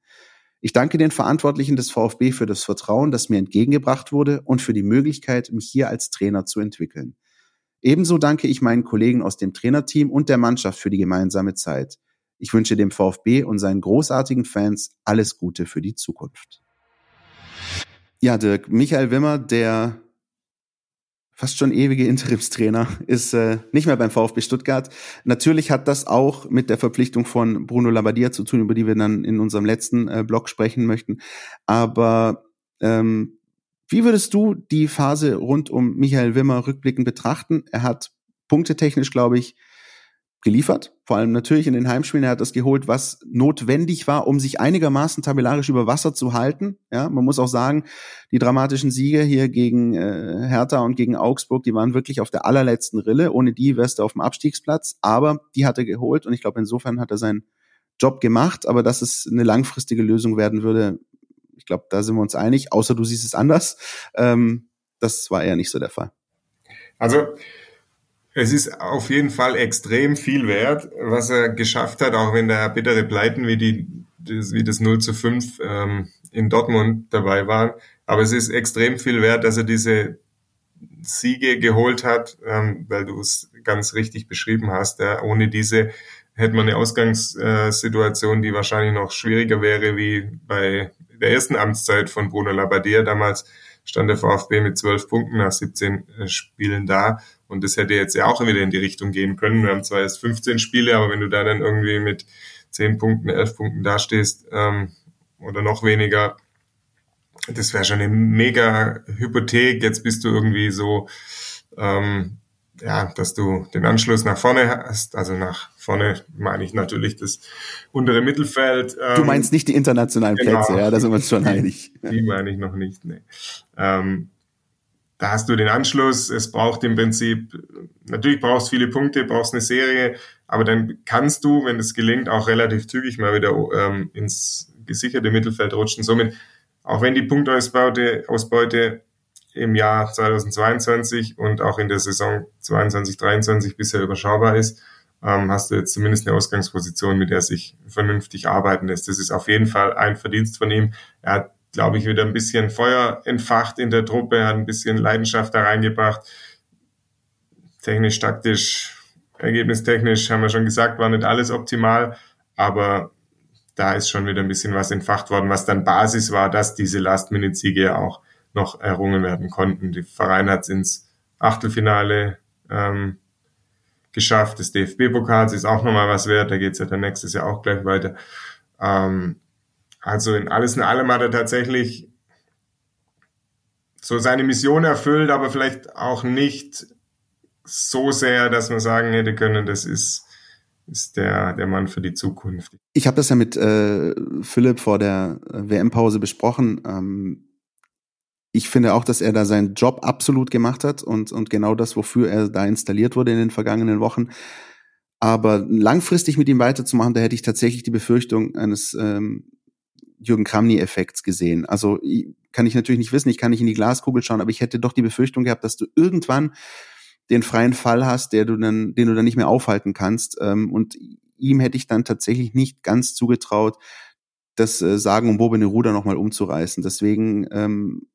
Ich danke den Verantwortlichen des VfB für das Vertrauen, das mir entgegengebracht wurde und für die Möglichkeit, mich hier als Trainer zu entwickeln. Ebenso danke ich meinen Kollegen aus dem Trainerteam und der Mannschaft für die gemeinsame Zeit. Ich wünsche dem VfB und seinen großartigen Fans alles Gute für die Zukunft. Ja, Dirk, Michael Wimmer, der fast schon ewige Interimstrainer, ist äh, nicht mehr beim VfB Stuttgart. Natürlich hat das auch mit der Verpflichtung von Bruno Labbadia zu tun, über die wir dann in unserem letzten äh, Blog sprechen möchten. Aber ähm, wie würdest du die Phase rund um Michael Wimmer rückblickend betrachten? Er hat punktetechnisch, glaube ich, geliefert. Vor allem natürlich in den Heimspielen. Er hat das geholt, was notwendig war, um sich einigermaßen tabellarisch über Wasser zu halten. Ja, man muss auch sagen, die dramatischen Siege hier gegen äh, Hertha und gegen Augsburg, die waren wirklich auf der allerletzten Rille. Ohne die wärst du auf dem Abstiegsplatz. Aber die hat er geholt und ich glaube, insofern hat er seinen Job gemacht. Aber dass es eine langfristige Lösung werden würde, ich glaube, da sind wir uns einig. Außer du siehst es anders. Ähm, das war eher nicht so der Fall. Also es ist auf jeden Fall extrem viel wert, was er geschafft hat, auch wenn da bittere Pleiten wie, die, wie das 0 zu 5 ähm, in Dortmund dabei waren. Aber es ist extrem viel wert, dass er diese Siege geholt hat, ähm, weil du es ganz richtig beschrieben hast. Ja. Ohne diese hätte man eine Ausgangssituation, die wahrscheinlich noch schwieriger wäre wie bei der ersten Amtszeit von Bruno Labbadia. Damals stand der VfB mit zwölf Punkten nach 17 äh, Spielen da und das hätte jetzt ja auch wieder in die Richtung gehen können. Wir haben zwar erst 15 Spiele, aber wenn du da dann irgendwie mit 10 Punkten, 11 Punkten dastehst ähm, oder noch weniger, das wäre schon eine mega Hypothek. Jetzt bist du irgendwie so, ähm, ja, dass du den Anschluss nach vorne hast. Also nach vorne meine ich natürlich das untere Mittelfeld. Ähm, du meinst nicht die internationalen genau, Plätze, ja, da sind wir uns schon einig. Die meine ich noch nicht, nee. Ähm, da hast du den Anschluss. Es braucht im Prinzip, natürlich brauchst du viele Punkte, brauchst eine Serie, aber dann kannst du, wenn es gelingt, auch relativ zügig mal wieder ähm, ins gesicherte Mittelfeld rutschen. Somit, auch wenn die Punktausbeute Ausbeute im Jahr 2022 und auch in der Saison 22, 23 bisher überschaubar ist, ähm, hast du jetzt zumindest eine Ausgangsposition, mit der sich vernünftig arbeiten lässt. Das ist auf jeden Fall ein Verdienst von ihm. Er hat, glaube ich, wieder ein bisschen Feuer entfacht in der Truppe, hat ein bisschen Leidenschaft da reingebracht. Technisch, taktisch, ergebnistechnisch haben wir schon gesagt, war nicht alles optimal, aber da ist schon wieder ein bisschen was entfacht worden, was dann Basis war, dass diese Last-Minute-Siege auch noch errungen werden konnten. Die Verein hat es ins Achtelfinale ähm, geschafft. Das DFB-Pokals ist auch nochmal was wert. Da geht es ja dann nächstes Jahr auch gleich weiter. Ähm, also in alles in allem hat er tatsächlich so seine Mission erfüllt, aber vielleicht auch nicht so sehr, dass man sagen hätte können, das ist ist der, der Mann für die Zukunft. Ich habe das ja mit äh, Philipp vor der äh, WM-Pause besprochen. Ähm, ich finde auch, dass er da seinen Job absolut gemacht hat und, und genau das, wofür er da installiert wurde in den vergangenen Wochen. Aber langfristig mit ihm weiterzumachen, da hätte ich tatsächlich die Befürchtung eines ähm, Jürgen Kramny-Effekts gesehen. Also kann ich natürlich nicht wissen, ich kann nicht in die Glaskugel schauen, aber ich hätte doch die Befürchtung gehabt, dass du irgendwann den freien Fall hast, der du dann, den du dann nicht mehr aufhalten kannst. Ähm, und ihm hätte ich dann tatsächlich nicht ganz zugetraut, das äh, Sagen um Bobene Ruder nochmal umzureißen. Deswegen ähm,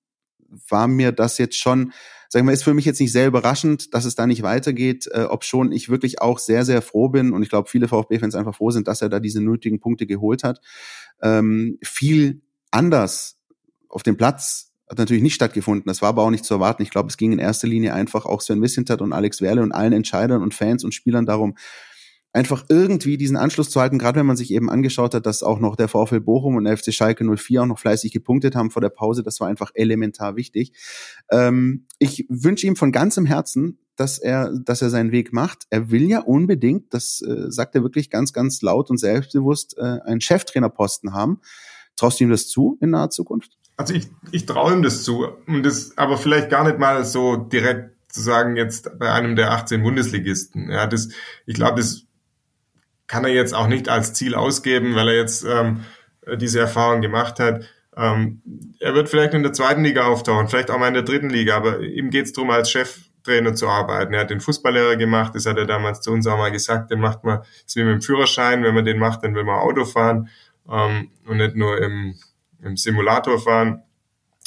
war mir das jetzt schon, sagen wir, ist für mich jetzt nicht sehr überraschend, dass es da nicht weitergeht, äh, ob schon ich wirklich auch sehr, sehr froh bin und ich glaube, viele VfB-Fans einfach froh sind, dass er da diese nötigen Punkte geholt hat. Ähm, viel anders auf dem Platz hat natürlich nicht stattgefunden. Das war aber auch nicht zu erwarten. Ich glaube, es ging in erster Linie einfach auch Sven Missintat und Alex Werle und allen Entscheidern und Fans und Spielern darum, einfach irgendwie diesen Anschluss zu halten, gerade wenn man sich eben angeschaut hat, dass auch noch der VfL Bochum und der FC Schalke 04 auch noch fleißig gepunktet haben vor der Pause. Das war einfach elementar wichtig. Ähm, ich wünsche ihm von ganzem Herzen, dass er, dass er seinen Weg macht. Er will ja unbedingt, das äh, sagt er wirklich ganz, ganz laut und selbstbewusst, äh, einen Cheftrainerposten haben. Traust du ihm das zu in naher Zukunft? Also ich, ich traue ihm das zu. Und das, aber vielleicht gar nicht mal so direkt zu sagen, jetzt bei einem der 18 Bundesligisten. Ja, das, ich glaube, das kann er jetzt auch nicht als Ziel ausgeben, weil er jetzt ähm, diese Erfahrung gemacht hat. Ähm, er wird vielleicht in der zweiten Liga auftauchen, vielleicht auch mal in der dritten Liga, aber ihm geht es darum, als Cheftrainer zu arbeiten. Er hat den Fußballlehrer gemacht, das hat er damals zu uns auch mal gesagt, den macht man, ist wie mit dem Führerschein, wenn man den macht, dann will man Auto fahren ähm, und nicht nur im im Simulator fahren.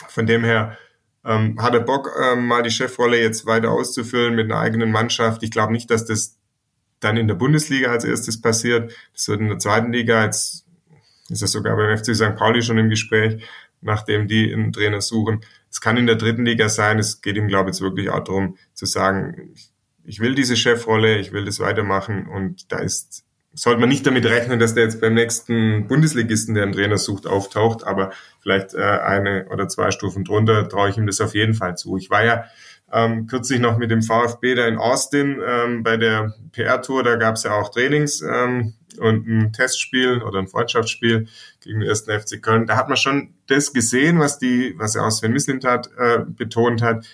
Von dem her ähm, hat er Bock, ähm, mal die Chefrolle jetzt weiter auszufüllen mit einer eigenen Mannschaft. Ich glaube nicht, dass das dann in der Bundesliga als erstes passiert. Das wird in der zweiten Liga, jetzt ist das sogar beim FC St. Pauli schon im Gespräch, nachdem die einen Trainer suchen. Es kann in der dritten Liga sein. Es geht ihm, glaube ich, jetzt wirklich auch darum zu sagen, ich will diese Chefrolle, ich will das weitermachen und da ist sollte man nicht damit rechnen, dass der jetzt beim nächsten Bundesligisten, der einen Trainer sucht, auftaucht, aber vielleicht äh, eine oder zwei Stufen drunter traue ich ihm das auf jeden Fall zu. Ich war ja ähm, kürzlich noch mit dem VfB da in Austin ähm, bei der PR-Tour, da gab es ja auch Trainings ähm, und ein Testspiel oder ein Freundschaftsspiel gegen den ersten FC Köln. Da hat man schon das gesehen, was die, was er aus Sven Mislintat äh, betont hat.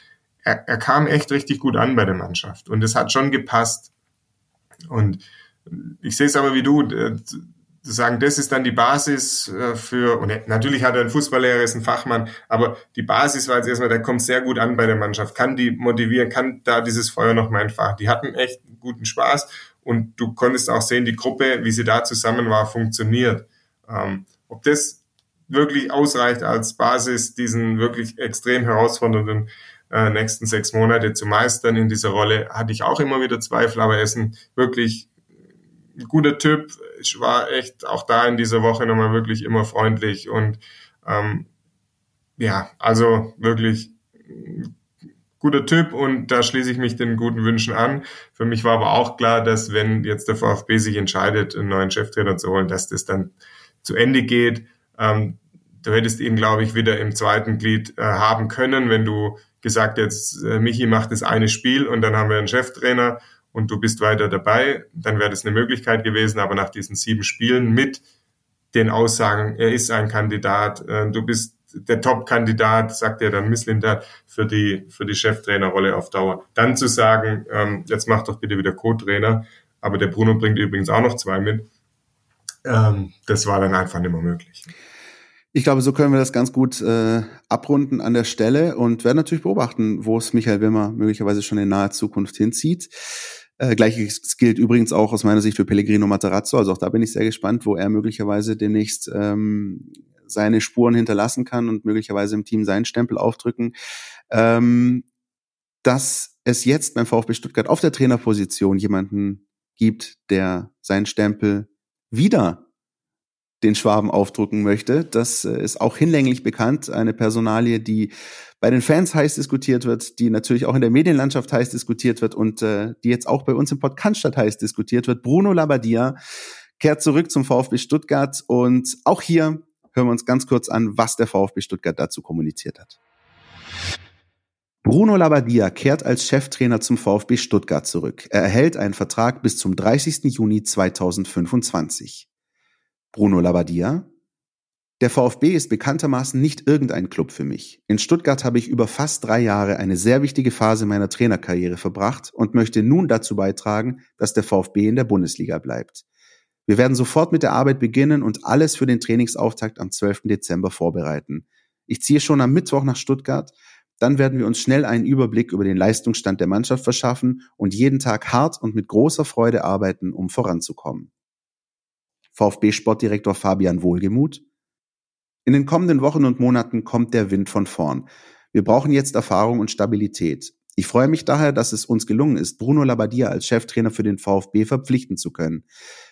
Er, er kam echt richtig gut an bei der Mannschaft und es hat schon gepasst. Und ich sehe es aber wie du, sagen, das ist dann die Basis äh, für, und natürlich hat er einen Fußballlehrer, ist ein Fachmann, aber die Basis war jetzt erstmal, der kommt sehr gut an bei der Mannschaft, kann die motivieren, kann da dieses Feuer noch mal entfachen. Die hatten echt guten Spaß und du konntest auch sehen, die Gruppe, wie sie da zusammen war, funktioniert. Ähm, ob das wirklich ausreicht als Basis, diesen wirklich extrem herausfordernden äh, nächsten sechs Monate zu meistern in dieser Rolle, hatte ich auch immer wieder Zweifel, aber er ist ein wirklich guter Typ. Ich war echt auch da in dieser Woche nochmal wirklich immer freundlich und ähm, ja, also wirklich guter Typ und da schließe ich mich den guten Wünschen an. Für mich war aber auch klar, dass wenn jetzt der VfB sich entscheidet, einen neuen Cheftrainer zu holen, dass das dann zu Ende geht. Ähm, du hättest ihn, glaube ich, wieder im zweiten Glied äh, haben können, wenn du gesagt hättest, äh, Michi macht das eine Spiel und dann haben wir einen Cheftrainer und du bist weiter dabei, dann wäre das eine Möglichkeit gewesen. Aber nach diesen sieben Spielen mit den Aussagen, er ist ein Kandidat, äh, du bist der Top-Kandidat, sagt er dann Misslinder, für die, für die Cheftrainerrolle auf Dauer. Dann zu sagen, ähm, jetzt mach doch bitte wieder Co-Trainer, aber der Bruno bringt übrigens auch noch zwei mit, ähm, das war dann einfach nicht mehr möglich. Ich glaube, so können wir das ganz gut äh, abrunden an der Stelle und werden natürlich beobachten, wo es Michael Wimmer möglicherweise schon in naher Zukunft hinzieht. Äh, Gleiches gilt übrigens auch aus meiner Sicht für Pellegrino Materazzo. Also auch da bin ich sehr gespannt, wo er möglicherweise demnächst ähm, seine Spuren hinterlassen kann und möglicherweise im Team seinen Stempel aufdrücken. Ähm, dass es jetzt beim VfB Stuttgart auf der Trainerposition jemanden gibt, der seinen Stempel wieder den Schwaben aufdrucken möchte. Das äh, ist auch hinlänglich bekannt. Eine Personalie, die bei den Fans heiß diskutiert wird, die natürlich auch in der Medienlandschaft heiß diskutiert wird und äh, die jetzt auch bei uns im Podcast heiß diskutiert wird. Bruno Labbadia kehrt zurück zum VfB Stuttgart und auch hier hören wir uns ganz kurz an, was der VfB Stuttgart dazu kommuniziert hat. Bruno Labbadia kehrt als Cheftrainer zum VfB Stuttgart zurück. Er erhält einen Vertrag bis zum 30. Juni 2025. Bruno Labbadia. Der VfB ist bekanntermaßen nicht irgendein Club für mich. In Stuttgart habe ich über fast drei Jahre eine sehr wichtige Phase meiner Trainerkarriere verbracht und möchte nun dazu beitragen, dass der VfB in der Bundesliga bleibt. Wir werden sofort mit der Arbeit beginnen und alles für den Trainingsauftakt am 12. Dezember vorbereiten. Ich ziehe schon am Mittwoch nach Stuttgart, dann werden wir uns schnell einen Überblick über den Leistungsstand der Mannschaft verschaffen und jeden Tag hart und mit großer Freude arbeiten, um voranzukommen. VfB-Sportdirektor Fabian Wohlgemuth. In den kommenden Wochen und Monaten kommt der Wind von vorn. Wir brauchen jetzt Erfahrung und Stabilität. Ich freue mich daher, dass es uns gelungen ist, Bruno Labbadia als Cheftrainer für den VfB verpflichten zu können.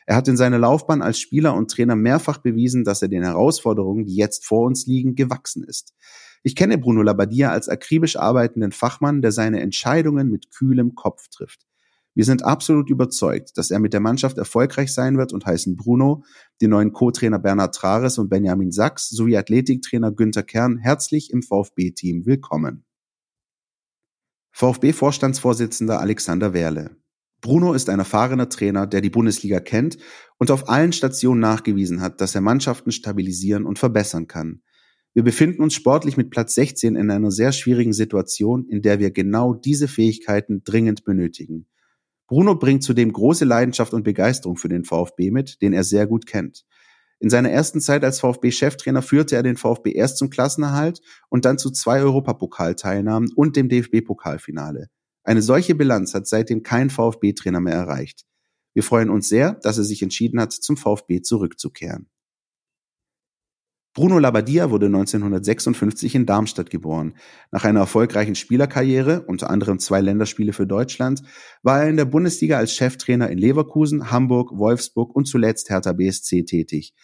Er hat in seiner Laufbahn als Spieler und Trainer mehrfach bewiesen, dass er den Herausforderungen, die jetzt vor uns liegen, gewachsen ist. Ich kenne Bruno Labbadia als akribisch arbeitenden Fachmann, der seine Entscheidungen mit kühlem Kopf trifft. Wir sind absolut überzeugt, dass er mit der Mannschaft erfolgreich sein wird und heißen Bruno, den neuen Co-Trainer Bernhard Trares und Benjamin Sachs sowie Athletiktrainer Günther Kern herzlich im VfB-Team willkommen. VfB-Vorstandsvorsitzender Alexander Werle. Bruno ist ein erfahrener Trainer, der die Bundesliga kennt und auf allen Stationen nachgewiesen hat, dass er Mannschaften stabilisieren und verbessern kann. Wir befinden uns sportlich mit Platz 16 in einer sehr schwierigen Situation, in der wir genau diese Fähigkeiten dringend benötigen. Bruno bringt zudem große Leidenschaft und Begeisterung für den VfB mit, den er sehr gut kennt. In seiner ersten Zeit als VfB-Cheftrainer führte er den VfB erst zum Klassenerhalt und dann zu zwei Europapokalteilnahmen und dem DFB-Pokalfinale. Eine solche Bilanz hat seitdem kein VfB-Trainer mehr erreicht. Wir freuen uns sehr, dass er sich entschieden hat, zum VfB zurückzukehren. Bruno Labbadia wurde 1956 in Darmstadt geboren. Nach einer erfolgreichen Spielerkarriere, unter anderem zwei Länderspiele für Deutschland, war er in der Bundesliga als Cheftrainer in Leverkusen, Hamburg, Wolfsburg und zuletzt Hertha BSC tätig.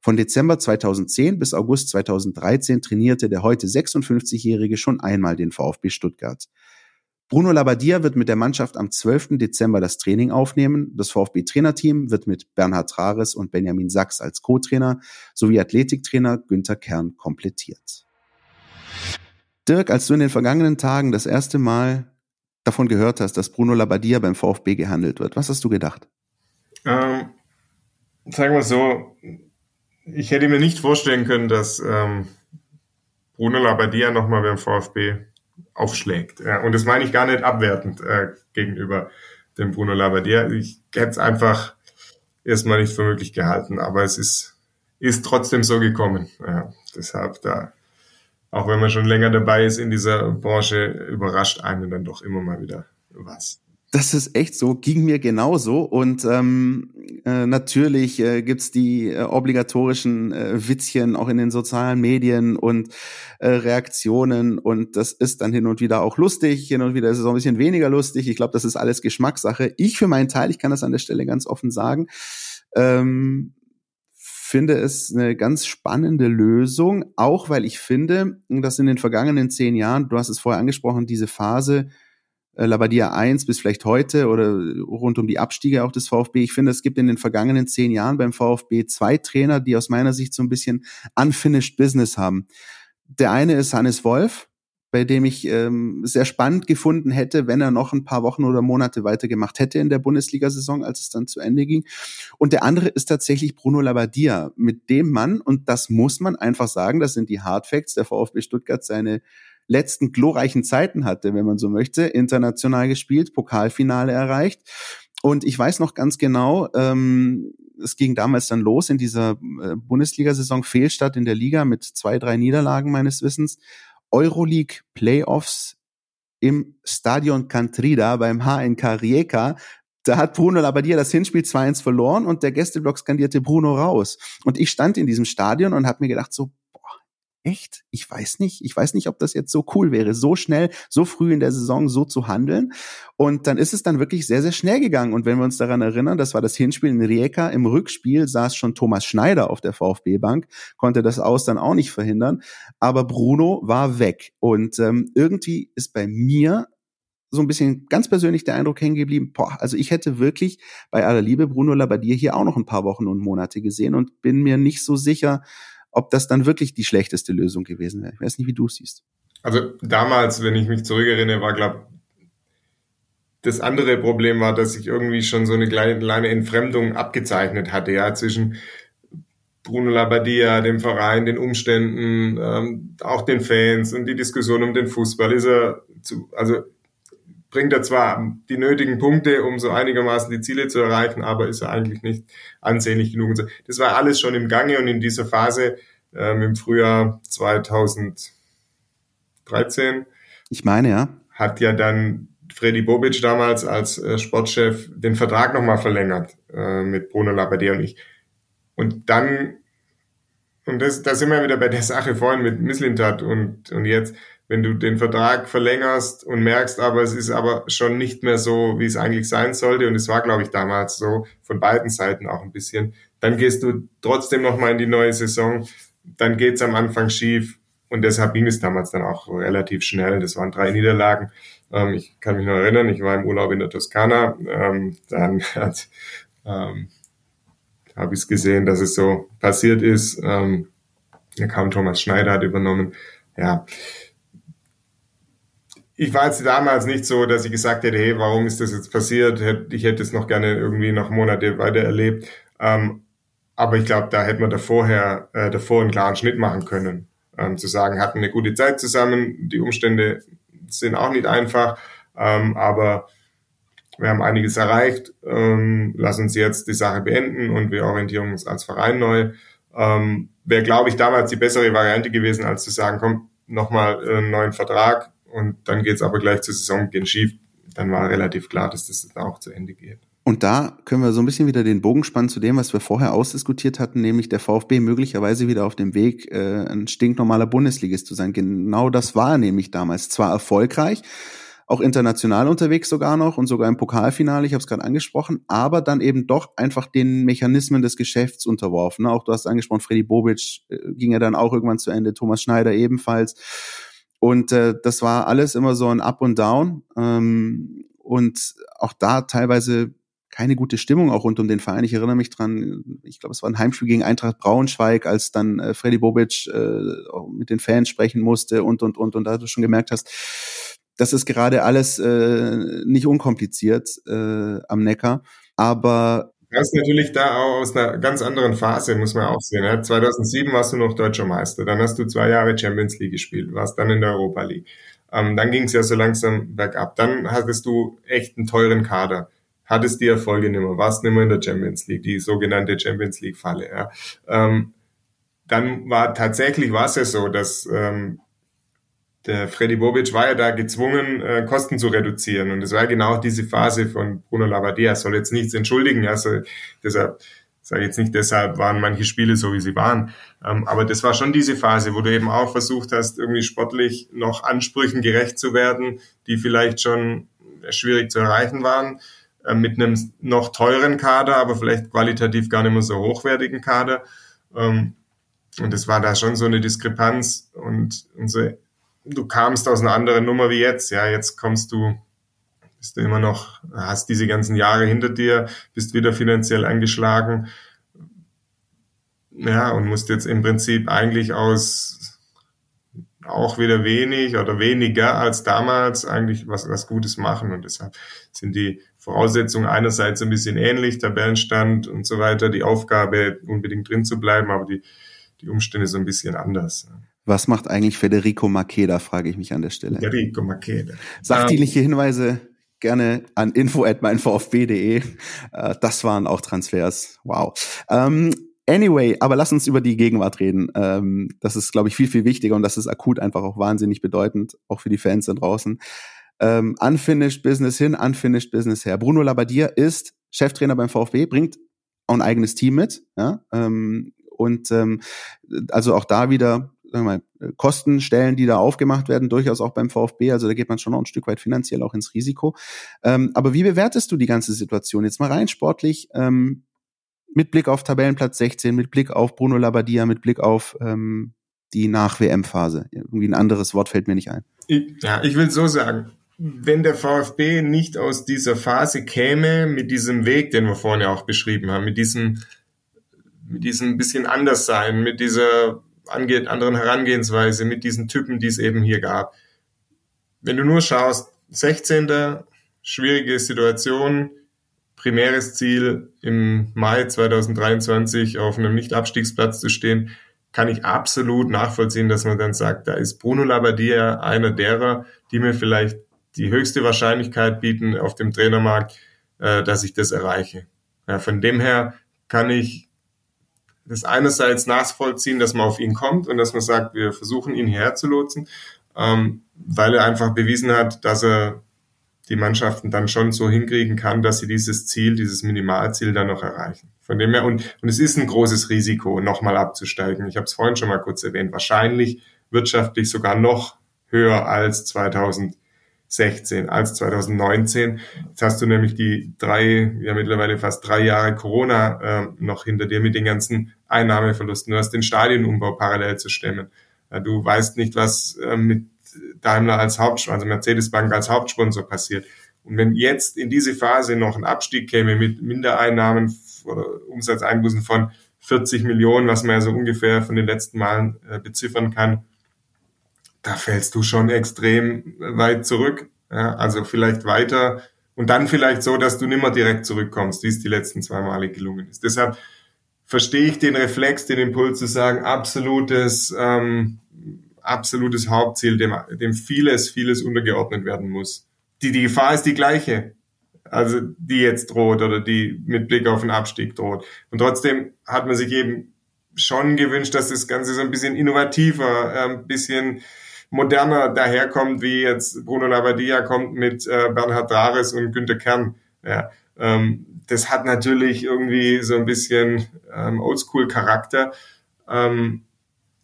Von Dezember 2010 bis August 2013 trainierte der heute 56-Jährige schon einmal den VfB Stuttgart. Bruno Labbadia wird mit der Mannschaft am 12. Dezember das Training aufnehmen. Das VfB-Trainerteam wird mit Bernhard Trares und Benjamin Sachs als Co-Trainer sowie Athletiktrainer Günther Kern komplettiert. Dirk, als du in den vergangenen Tagen das erste Mal davon gehört hast, dass Bruno Labbadia beim VfB gehandelt wird, was hast du gedacht? Ähm, sagen wir so, ich hätte mir nicht vorstellen können, dass ähm, Bruno Labbadia nochmal beim VfB aufschlägt. Ja, und das meine ich gar nicht abwertend äh, gegenüber dem Bruno Labbadia. Ich hätte es einfach erstmal nicht für möglich gehalten, aber es ist, ist trotzdem so gekommen. Ja, deshalb da, auch wenn man schon länger dabei ist in dieser Branche, überrascht einen dann doch immer mal wieder was. Das ist echt so, ging mir genauso. Und ähm, äh, natürlich äh, gibt's die äh, obligatorischen äh, Witzchen auch in den sozialen Medien und äh, Reaktionen. Und das ist dann hin und wieder auch lustig, hin und wieder ist es auch ein bisschen weniger lustig. Ich glaube, das ist alles Geschmackssache. Ich für meinen Teil, ich kann das an der Stelle ganz offen sagen, ähm, finde es eine ganz spannende Lösung, auch weil ich finde, dass in den vergangenen zehn Jahren, du hast es vorher angesprochen, diese Phase, äh, Labadia 1 bis vielleicht heute oder rund um die Abstiege auch des VfB. Ich finde, es gibt in den vergangenen zehn Jahren beim VfB zwei Trainer, die aus meiner Sicht so ein bisschen unfinished Business haben. Der eine ist Hannes Wolf, bei dem ich ähm, sehr spannend gefunden hätte, wenn er noch ein paar Wochen oder Monate weitergemacht hätte in der Bundesliga-Saison, als es dann zu Ende ging. Und der andere ist tatsächlich Bruno Labbadia, mit dem Mann, und das muss man einfach sagen, das sind die Hardfacts, der VfB Stuttgart seine letzten glorreichen Zeiten hatte, wenn man so möchte, international gespielt, Pokalfinale erreicht. Und ich weiß noch ganz genau, ähm, es ging damals dann los in dieser äh, Bundesliga-Saison, Fehlstart in der Liga mit zwei, drei Niederlagen meines Wissens. Euroleague Playoffs im Stadion Cantrida beim HNK Rijeka. Da hat Bruno Labbadia das Hinspiel 2-1 verloren und der Gästeblock skandierte Bruno raus. Und ich stand in diesem Stadion und habe mir gedacht, so, echt? Ich weiß nicht. Ich weiß nicht, ob das jetzt so cool wäre, so schnell, so früh in der Saison so zu handeln. Und dann ist es dann wirklich sehr, sehr schnell gegangen. Und wenn wir uns daran erinnern, das war das Hinspiel in Rijeka. Im Rückspiel saß schon Thomas Schneider auf der VfB-Bank, konnte das aus dann auch nicht verhindern. Aber Bruno war weg. Und ähm, irgendwie ist bei mir so ein bisschen ganz persönlich der Eindruck hängen geblieben, boah, also ich hätte wirklich bei aller Liebe Bruno Labbadia hier auch noch ein paar Wochen und Monate gesehen und bin mir nicht so sicher, ob das dann wirklich die schlechteste Lösung gewesen wäre. Ich weiß nicht, wie du es siehst. Also damals, wenn ich mich zurückerinnere, war, glaube das andere Problem war, dass sich irgendwie schon so eine kleine, kleine Entfremdung abgezeichnet hatte, ja, zwischen Bruno Labbadia, dem Verein, den Umständen, ähm, auch den Fans und die Diskussion um den Fußball. Ist er zu, also bringt er zwar die nötigen Punkte, um so einigermaßen die Ziele zu erreichen, aber ist er eigentlich nicht ansehnlich genug. Das war alles schon im Gange und in dieser Phase ähm, im Frühjahr 2013. Ich meine, ja. Hat ja dann Freddy Bobic damals als äh, Sportchef den Vertrag nochmal verlängert äh, mit Bruno Labbadia und ich. Und dann, und das, da sind wir wieder bei der Sache vorhin mit Misslintat und, und jetzt, wenn du den Vertrag verlängerst und merkst, aber es ist aber schon nicht mehr so, wie es eigentlich sein sollte, und es war, glaube ich, damals so, von beiden Seiten auch ein bisschen, dann gehst du trotzdem nochmal in die neue Saison, dann geht's am Anfang schief, und deshalb ging es damals dann auch relativ schnell. Das waren drei Niederlagen. Ähm, ich kann mich noch erinnern, ich war im Urlaub in der Toskana. Ähm, dann [LAUGHS] hat, ähm, habe ich es gesehen, dass es so passiert ist. Ähm, da kam Thomas Schneider, hat übernommen. Ja, ich war jetzt damals nicht so, dass ich gesagt hätte, hey, warum ist das jetzt passiert? Ich hätte es noch gerne irgendwie noch Monate weiter erlebt. Ähm, aber ich glaube, da hätte man davorher, äh, davor einen klaren Schnitt machen können. Ähm, zu sagen, hatten eine gute Zeit zusammen, die Umstände sind auch nicht einfach, ähm, aber wir haben einiges erreicht. Ähm, lass uns jetzt die Sache beenden und wir orientieren uns als Verein neu. Ähm, Wäre, glaube ich, damals die bessere Variante gewesen, als zu sagen, komm, nochmal einen neuen Vertrag, und dann geht es aber gleich zur Saisonbeginn schief. Dann war relativ klar, dass das auch zu Ende geht. Und da können wir so ein bisschen wieder den Bogen spannen zu dem, was wir vorher ausdiskutiert hatten, nämlich der VfB möglicherweise wieder auf dem Weg, äh, ein stinknormaler Bundesligist zu sein. Genau das war nämlich damals. Zwar erfolgreich, auch international unterwegs sogar noch und sogar im Pokalfinale, ich habe es gerade angesprochen, aber dann eben doch einfach den Mechanismen des Geschäfts unterworfen. Auch du hast angesprochen, Freddy Bobic äh, ging ja dann auch irgendwann zu Ende, Thomas Schneider ebenfalls. Und äh, das war alles immer so ein Up und Down. Ähm, und auch da teilweise keine gute Stimmung auch rund um den Verein. Ich erinnere mich dran, ich glaube, es war ein Heimspiel gegen Eintracht Braunschweig, als dann äh, Freddy Bobic äh, mit den Fans sprechen musste und, und, und, und da du schon gemerkt hast, das ist gerade alles äh, nicht unkompliziert äh, am Neckar. Aber das ist natürlich da auch aus einer ganz anderen Phase, muss man auch sehen. Ja. 2007 warst du noch deutscher Meister, dann hast du zwei Jahre Champions League gespielt, warst dann in der Europa League. Ähm, dann ging es ja so langsam bergab. Dann hattest du echt einen teuren Kader, hattest die Erfolge nicht mehr, warst nicht mehr in der Champions League, die sogenannte Champions League-Falle. Ja. Ähm, dann war tatsächlich war es ja so, dass ähm, der Freddy Bobic war ja da gezwungen, äh, Kosten zu reduzieren. Und es war genau diese Phase von Bruno Labbadia. Soll jetzt nichts entschuldigen. Also deshalb sage jetzt nicht, deshalb waren manche Spiele so, wie sie waren. Ähm, aber das war schon diese Phase, wo du eben auch versucht hast, irgendwie sportlich noch Ansprüchen gerecht zu werden, die vielleicht schon schwierig zu erreichen waren, äh, mit einem noch teuren Kader, aber vielleicht qualitativ gar nicht mehr so hochwertigen Kader. Ähm, und es war da schon so eine Diskrepanz und, so du kamst aus einer anderen Nummer wie jetzt. Ja, jetzt kommst du, bist du immer noch, hast diese ganzen Jahre hinter dir, bist wieder finanziell angeschlagen. Ja, und musst jetzt im Prinzip eigentlich aus auch wieder wenig oder weniger als damals eigentlich was, was Gutes machen. Und deshalb sind die Voraussetzungen einerseits ein bisschen ähnlich, Tabellenstand und so weiter, die Aufgabe unbedingt drin zu bleiben, aber die, die Umstände so ein bisschen anders. Was macht eigentlich Federico Makeda, frage ich mich an der Stelle. Federico Makeda. Sachdienliche um, Hinweise gerne an info at meinvfb.de. Äh, das waren auch Transfers. Wow. Ähm, Anyway, aber lass uns über die Gegenwart reden. Ähm, das ist, glaube ich, viel, viel wichtiger und das ist akut einfach auch wahnsinnig bedeutend, auch für die Fans da draußen. Ähm, unfinished Business hin, unfinished Business her. Bruno Labbadia ist Cheftrainer beim VfB, bringt auch ein eigenes Team mit. Ja? Ähm, und ähm, also auch da wieder sagen wir mal, Kostenstellen, die da aufgemacht werden, durchaus auch beim VfB. Also da geht man schon noch ein Stück weit finanziell auch ins Risiko. Ähm, aber wie bewertest du die ganze Situation jetzt mal rein sportlich? Ähm, mit Blick auf Tabellenplatz 16, mit Blick auf Bruno Labbadia, mit Blick auf ähm, die Nach-WM-Phase. Irgendwie ein anderes Wort fällt mir nicht ein. Ich, ja, ich will so sagen, wenn der VfB nicht aus dieser Phase käme, mit diesem Weg, den wir vorhin ja auch beschrieben haben, mit diesem, mit diesem bisschen anders sein, mit dieser angeht, anderen Herangehensweise, mit diesen Typen, die es eben hier gab. Wenn du nur schaust, 16. schwierige Situation, primäres Ziel, im Mai 2023 auf einem Nicht-Abstiegsplatz zu stehen, kann ich absolut nachvollziehen, dass man dann sagt, da ist Bruno Labbadia einer derer, die mir vielleicht die höchste Wahrscheinlichkeit bieten auf dem Trainermarkt, äh, dass ich das erreiche. Ja, von dem her kann ich das einerseits nachvollziehen, dass man auf ihn kommt und dass man sagt, wir versuchen ihn hierher zu lotsen, ähm, weil er einfach bewiesen hat, dass er die Mannschaften dann schon so hinkriegen kann, dass sie dieses Ziel, dieses Minimalziel dann noch erreichen. Von dem her, und, und es ist ein großes Risiko, nochmal abzusteigen. Ich habe es vorhin schon mal kurz erwähnt. Wahrscheinlich wirtschaftlich sogar noch höher als 2016, als 2019. Jetzt hast du nämlich die drei, ja mittlerweile fast drei Jahre Corona äh, noch hinter dir mit den ganzen Einnahmeverlusten. Du hast den Stadionumbau parallel zu stemmen. Du weißt nicht, was äh, mit Daimler als Hauptsponsor, also Mercedes-Bank als Hauptsponsor passiert. Und wenn jetzt in diese Phase noch ein Abstieg käme mit Mindereinnahmen oder Umsatzeinbußen von 40 Millionen, was man ja so ungefähr von den letzten Malen äh, beziffern kann, da fällst du schon extrem weit zurück. Also vielleicht weiter und dann vielleicht so, dass du nimmer direkt zurückkommst, wie es die letzten zwei Male gelungen ist. Deshalb verstehe ich den Reflex, den Impuls zu sagen, absolutes ähm, absolutes Hauptziel, dem, dem vieles, vieles untergeordnet werden muss. Die, die Gefahr ist die gleiche, also die jetzt droht oder die mit Blick auf den Abstieg droht. Und trotzdem hat man sich eben schon gewünscht, dass das Ganze so ein bisschen innovativer, ein bisschen moderner daherkommt, wie jetzt Bruno Labbadia kommt mit äh, Bernhard Drares und Günter Kern. Ja, ähm, das hat natürlich irgendwie so ein bisschen ähm, Oldschool-Charakter. Ähm,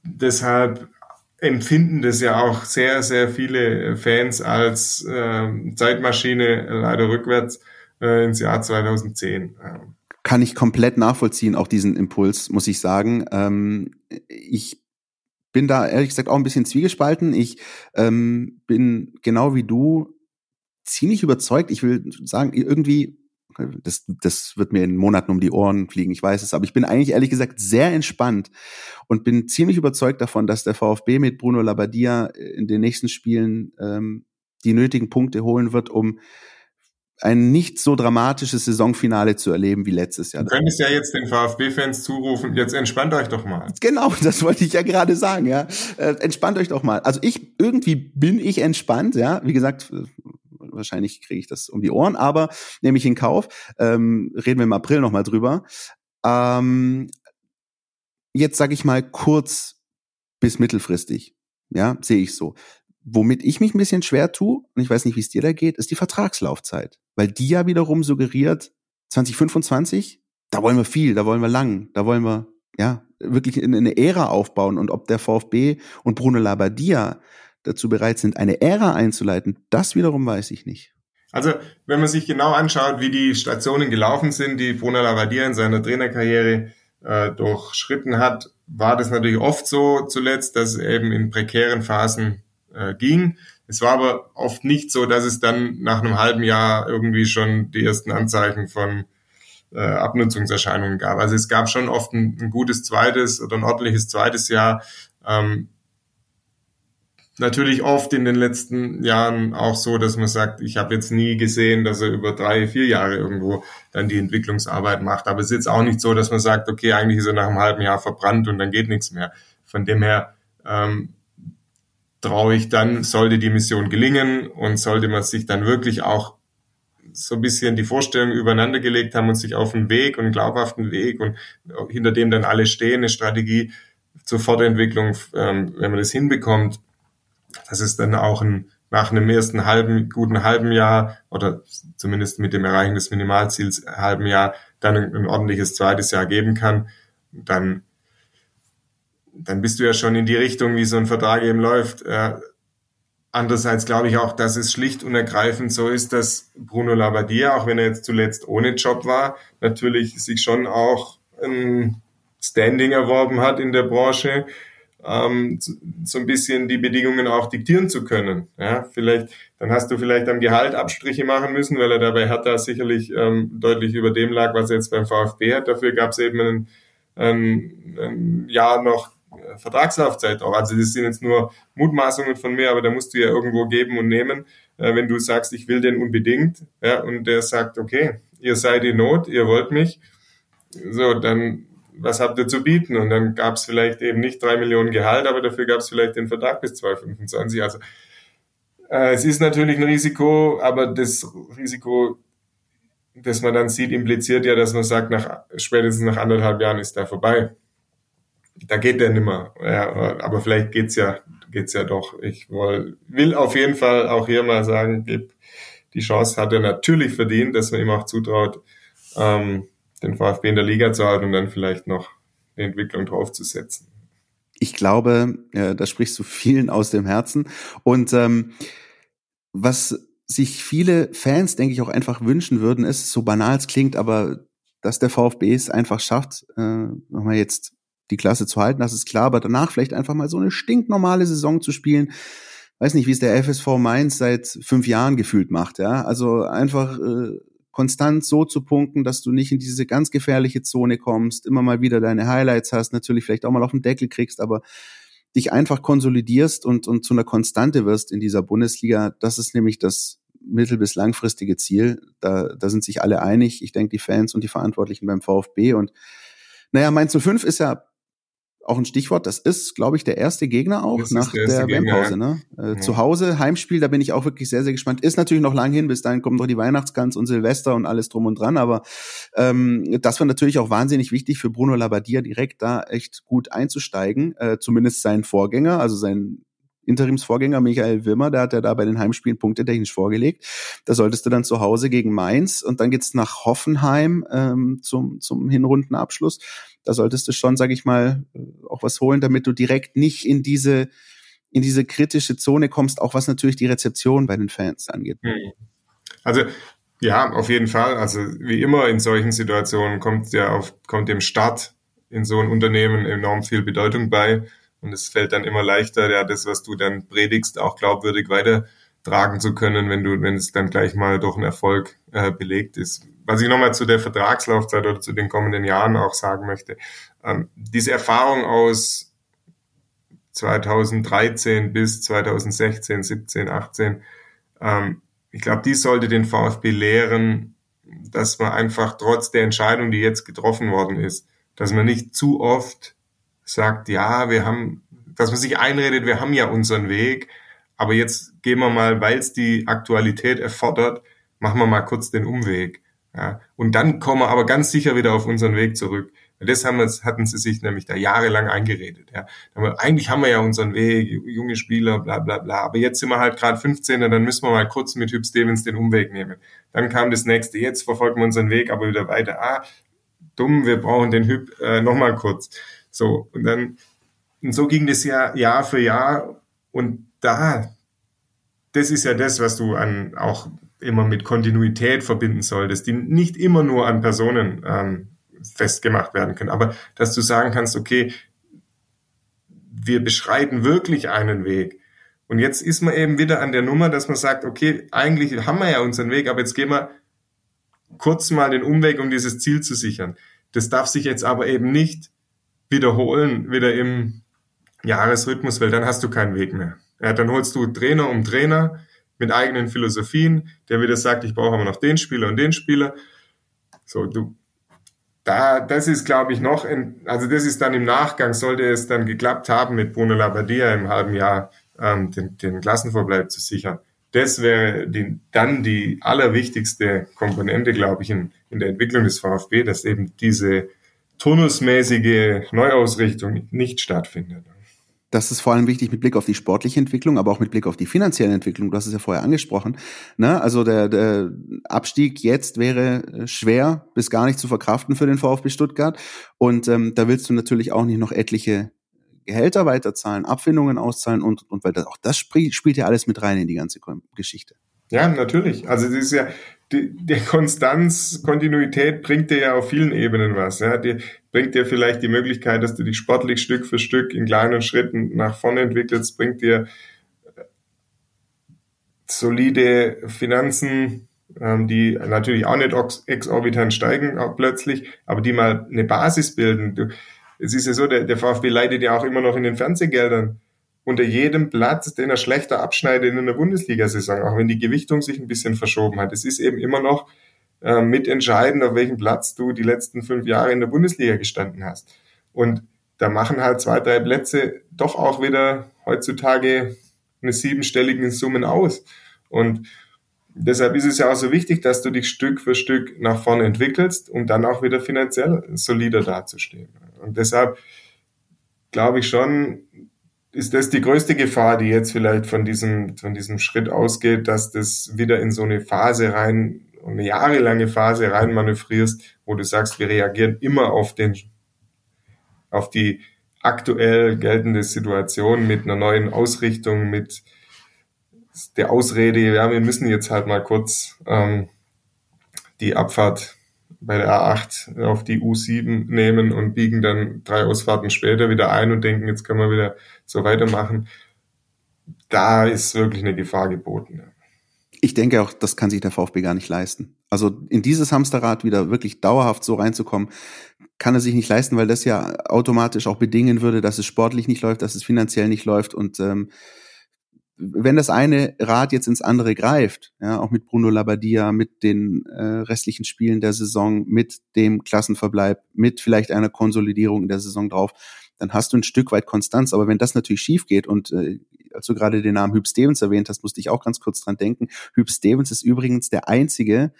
deshalb empfinden das ja auch sehr, sehr viele Fans als äh, Zeitmaschine leider rückwärts äh, ins Jahr 2010. Kann ich komplett nachvollziehen, auch diesen Impuls, muss ich sagen. Ähm, ich bin da ehrlich gesagt auch ein bisschen zwiegespalten. Ich ähm, bin genau wie du ziemlich überzeugt. Ich will sagen, irgendwie das, das wird mir in Monaten um die Ohren fliegen, ich weiß es. Aber ich bin eigentlich ehrlich gesagt sehr entspannt und bin ziemlich überzeugt davon, dass der VfB mit Bruno Labbadia in den nächsten Spielen ähm, die nötigen Punkte holen wird, um ein nicht so dramatisches Saisonfinale zu erleben wie letztes Jahr. Du könntest ja jetzt den VfB-Fans zurufen, jetzt entspannt euch doch mal. Genau, [LAUGHS] das wollte ich ja gerade sagen, ja. Äh, entspannt euch doch mal. Also ich, irgendwie bin ich entspannt, ja. Wie gesagt, wahrscheinlich kriege ich das um die Ohren, aber nehme ich in Kauf. Ähm, reden wir im April nochmal drüber. Ähm, jetzt sage ich mal kurz bis mittelfristig. Ja, sehe ich so. Womit ich mich ein bisschen schwer tue, und ich weiß nicht, wie es dir da geht, ist die Vertragslaufzeit. Weil die ja wiederum suggeriert, 2025, da wollen wir viel, da wollen wir lang, da wollen wir, ja, wirklich in eine Ära aufbauen. Und ob der VfB und Bruno Labbadia dazu bereit sind, eine Ära einzuleiten, das wiederum weiß ich nicht. Also, wenn man sich genau anschaut, wie die Stationen gelaufen sind, die Bruno Lavadier in seiner Trainerkarriere äh, durchschritten hat, war das natürlich oft so zuletzt, dass es eben in prekären Phasen äh, ging. Es war aber oft nicht so, dass es dann nach einem halben Jahr irgendwie schon die ersten Anzeichen von äh, Abnutzungserscheinungen gab. Also es gab schon oft ein, ein gutes zweites oder ein ordentliches zweites Jahr, ähm, natürlich oft in den letzten Jahren auch so, dass man sagt, ich habe jetzt nie gesehen, dass er über drei, vier Jahre irgendwo dann die Entwicklungsarbeit macht. Aber es ist jetzt auch nicht so, dass man sagt, okay, eigentlich ist er nach einem halben Jahr verbrannt und dann geht nichts mehr. Von dem her ähm, traue ich dann, sollte die Mission gelingen und sollte man sich dann wirklich auch so ein bisschen die Vorstellungen übereinander gelegt haben und sich auf einen Weg und einen glaubhaften Weg und hinter dem dann alle stehen, eine Strategie zur Fortentwicklung, ähm, wenn man das hinbekommt, dass es dann auch ein, nach einem ersten halben, guten halben Jahr oder zumindest mit dem Erreichen des Minimalziels halben Jahr dann ein, ein ordentliches zweites Jahr geben kann, dann dann bist du ja schon in die Richtung, wie so ein Vertrag eben läuft. Äh, Andererseits glaube ich auch, dass es schlicht und ergreifend so ist, dass Bruno Labbadia, auch wenn er jetzt zuletzt ohne Job war, natürlich sich schon auch ein Standing erworben hat in der Branche, ähm, so ein bisschen die Bedingungen auch diktieren zu können. Ja, vielleicht, dann hast du vielleicht am Gehalt Abstriche machen müssen, weil er dabei Hertha sicherlich ähm, deutlich über dem lag, was er jetzt beim VfB hat. Dafür gab es eben ein, ein, ein Jahr noch Vertragslaufzeit auch. Also das sind jetzt nur Mutmaßungen von mir, aber da musst du ja irgendwo geben und nehmen. Äh, wenn du sagst, ich will den unbedingt, ja, und der sagt, okay, ihr seid in Not, ihr wollt mich, so, dann was habt ihr zu bieten? Und dann gab es vielleicht eben nicht drei Millionen Gehalt, aber dafür gab es vielleicht den Vertrag bis 2025. Also äh, es ist natürlich ein Risiko, aber das Risiko, das man dann sieht, impliziert ja, dass man sagt, nach spätestens nach anderthalb Jahren ist der vorbei da geht der nimmer. Ja, aber vielleicht geht's ja, geht's ja doch. Ich will, will auf jeden Fall auch hier mal sagen, die Chance hat er natürlich verdient, dass man ihm auch zutraut, ähm, den VfB in der Liga zu halten und dann vielleicht noch eine Entwicklung draufzusetzen. Ich glaube, ja, da sprichst du vielen aus dem Herzen. Und ähm, was sich viele Fans, denke ich, auch einfach wünschen würden, ist, so banal es klingt, aber dass der VfB es einfach schafft, äh, nochmal jetzt die Klasse zu halten, das ist klar, aber danach vielleicht einfach mal so eine stinknormale Saison zu spielen. Weiß nicht, wie es der FSV Mainz seit fünf Jahren gefühlt macht, ja. Also einfach äh, konstant so zu punkten, dass du nicht in diese ganz gefährliche Zone kommst, immer mal wieder deine Highlights hast, natürlich vielleicht auch mal auf den Deckel kriegst, aber dich einfach konsolidierst und, und zu einer Konstante wirst in dieser Bundesliga, das ist nämlich das mittel- bis langfristige Ziel. Da, da sind sich alle einig. Ich denke, die Fans und die Verantwortlichen beim VfB und naja, Mainz 05 ist ja auch ein Stichwort. Das ist, glaube ich, der erste Gegner auch das nach der, der WM-Pause. Ne? Äh, ja. Zu Hause, Heimspiel, da bin ich auch wirklich sehr, sehr gespannt. Ist natürlich noch lang hin, bis dahin kommen noch die Weihnachtsgans und Silvester und alles drum und dran. Aber ähm, das war natürlich auch wahnsinnig wichtig für Bruno Labbadia, direkt da echt gut einzusteigen. Äh, zumindest sein Vorgänger, also sein Interimsvorgänger Michael Wimmer, der hat ja da bei den Heimspielen Punkte technisch vorgelegt. Da solltest du dann zu Hause gegen Mainz und dann geht's nach Hoffenheim ähm, zum, zum Hinrundenabschluss. Da solltest du schon, sag ich mal, auch was holen, damit du direkt nicht in diese in diese kritische Zone kommst, auch was natürlich die Rezeption bei den Fans angeht. Hm. Also ja, auf jeden Fall. Also wie immer in solchen Situationen kommt ja auf kommt dem Start in so ein Unternehmen enorm viel Bedeutung bei. Und es fällt dann immer leichter, ja, das, was du dann predigst, auch glaubwürdig weitertragen zu können, wenn du, wenn es dann gleich mal durch einen Erfolg äh, belegt ist. Was ich nochmal zu der Vertragslaufzeit oder zu den kommenden Jahren auch sagen möchte, ähm, diese Erfahrung aus 2013 bis 2016, 17, 18, ähm, ich glaube, die sollte den VfB lehren, dass man einfach trotz der Entscheidung, die jetzt getroffen worden ist, dass man nicht zu oft sagt, ja, wir haben, dass man sich einredet, wir haben ja unseren Weg, aber jetzt gehen wir mal, weil es die Aktualität erfordert, machen wir mal kurz den Umweg. Ja, und dann kommen wir aber ganz sicher wieder auf unseren Weg zurück. Das haben wir, hatten sie sich nämlich da jahrelang eingeredet. Ja. Eigentlich haben wir ja unseren Weg, junge Spieler, bla bla bla. Aber jetzt sind wir halt gerade 15 und dann müssen wir mal kurz mit Hüb Stevens den Umweg nehmen. Dann kam das nächste, jetzt verfolgen wir unseren Weg, aber wieder weiter. Ah, dumm, wir brauchen den Hüb äh, nochmal kurz. So, und dann, und so ging das ja Jahr für Jahr. Und da, das ist ja das, was du an auch immer mit Kontinuität verbinden solltest, die nicht immer nur an Personen ähm, festgemacht werden können, aber dass du sagen kannst, okay, wir beschreiten wirklich einen Weg. Und jetzt ist man eben wieder an der Nummer, dass man sagt, okay, eigentlich haben wir ja unseren Weg, aber jetzt gehen wir kurz mal den Umweg, um dieses Ziel zu sichern. Das darf sich jetzt aber eben nicht wiederholen, wieder im Jahresrhythmus, weil dann hast du keinen Weg mehr. Ja, dann holst du Trainer um Trainer mit eigenen Philosophien, der wieder sagt, ich brauche aber noch den Spieler und den Spieler. So, du, da, das ist, glaube ich, noch, in, also das ist dann im Nachgang, sollte es dann geklappt haben, mit Bruno Labbadia im halben Jahr ähm, den, den Klassenverbleib zu sichern. das wäre die, dann die allerwichtigste Komponente, glaube ich, in, in der Entwicklung des VfB, dass eben diese turnusmäßige Neuausrichtung nicht stattfindet. Das ist vor allem wichtig mit Blick auf die sportliche Entwicklung, aber auch mit Blick auf die finanzielle Entwicklung. Du hast es ja vorher angesprochen. Ne? Also der, der Abstieg jetzt wäre äh, schwer bis gar nicht zu verkraften für den VfB Stuttgart. Und ähm, da willst du natürlich auch nicht noch etliche Gehälter weiterzahlen, Abfindungen auszahlen und, und weil das, auch das spielt, spielt ja alles mit rein in die ganze Geschichte. Ja, natürlich. Also das ist ja, die, die Konstanz, Kontinuität bringt dir ja auf vielen Ebenen was. Ja. Die bringt dir vielleicht die Möglichkeit, dass du dich sportlich Stück für Stück in kleinen Schritten nach vorne entwickelst, bringt dir äh, solide Finanzen, ähm, die natürlich auch nicht exorbitant steigen auch plötzlich, aber die mal eine Basis bilden. Es ist ja so, der, der VfB leidet ja auch immer noch in den Fernsehgeldern unter jedem Platz, den er schlechter abschneidet in der Bundesliga-Saison, auch wenn die Gewichtung sich ein bisschen verschoben hat. Es ist eben immer noch äh, mitentscheidend, auf welchem Platz du die letzten fünf Jahre in der Bundesliga gestanden hast. Und da machen halt zwei, drei Plätze doch auch wieder heutzutage eine siebenstelligen Summen aus. Und deshalb ist es ja auch so wichtig, dass du dich Stück für Stück nach vorne entwickelst, um dann auch wieder finanziell solider dazustehen. Und deshalb glaube ich schon, ist das die größte Gefahr, die jetzt vielleicht von diesem, von diesem Schritt ausgeht, dass das wieder in so eine Phase rein, eine jahrelange Phase rein manövrierst, wo du sagst, wir reagieren immer auf den, auf die aktuell geltende Situation mit einer neuen Ausrichtung, mit der Ausrede, ja, wir müssen jetzt halt mal kurz ähm, die Abfahrt bei der A8 auf die U7 nehmen und biegen dann drei Ausfahrten später wieder ein und denken, jetzt können wir wieder so weitermachen. Da ist wirklich eine Gefahr geboten. Ich denke auch, das kann sich der VfB gar nicht leisten. Also in dieses Hamsterrad wieder wirklich dauerhaft so reinzukommen, kann er sich nicht leisten, weil das ja automatisch auch bedingen würde, dass es sportlich nicht läuft, dass es finanziell nicht läuft und ähm, wenn das eine Rad jetzt ins andere greift, ja, auch mit Bruno Labbadia, mit den äh, restlichen Spielen der Saison, mit dem Klassenverbleib, mit vielleicht einer Konsolidierung in der Saison drauf, dann hast du ein Stück weit Konstanz. Aber wenn das natürlich schief geht und äh, als du gerade den Namen Hüb Stevens erwähnt hast, musste ich auch ganz kurz dran denken. Hüb Stevens ist übrigens der einzige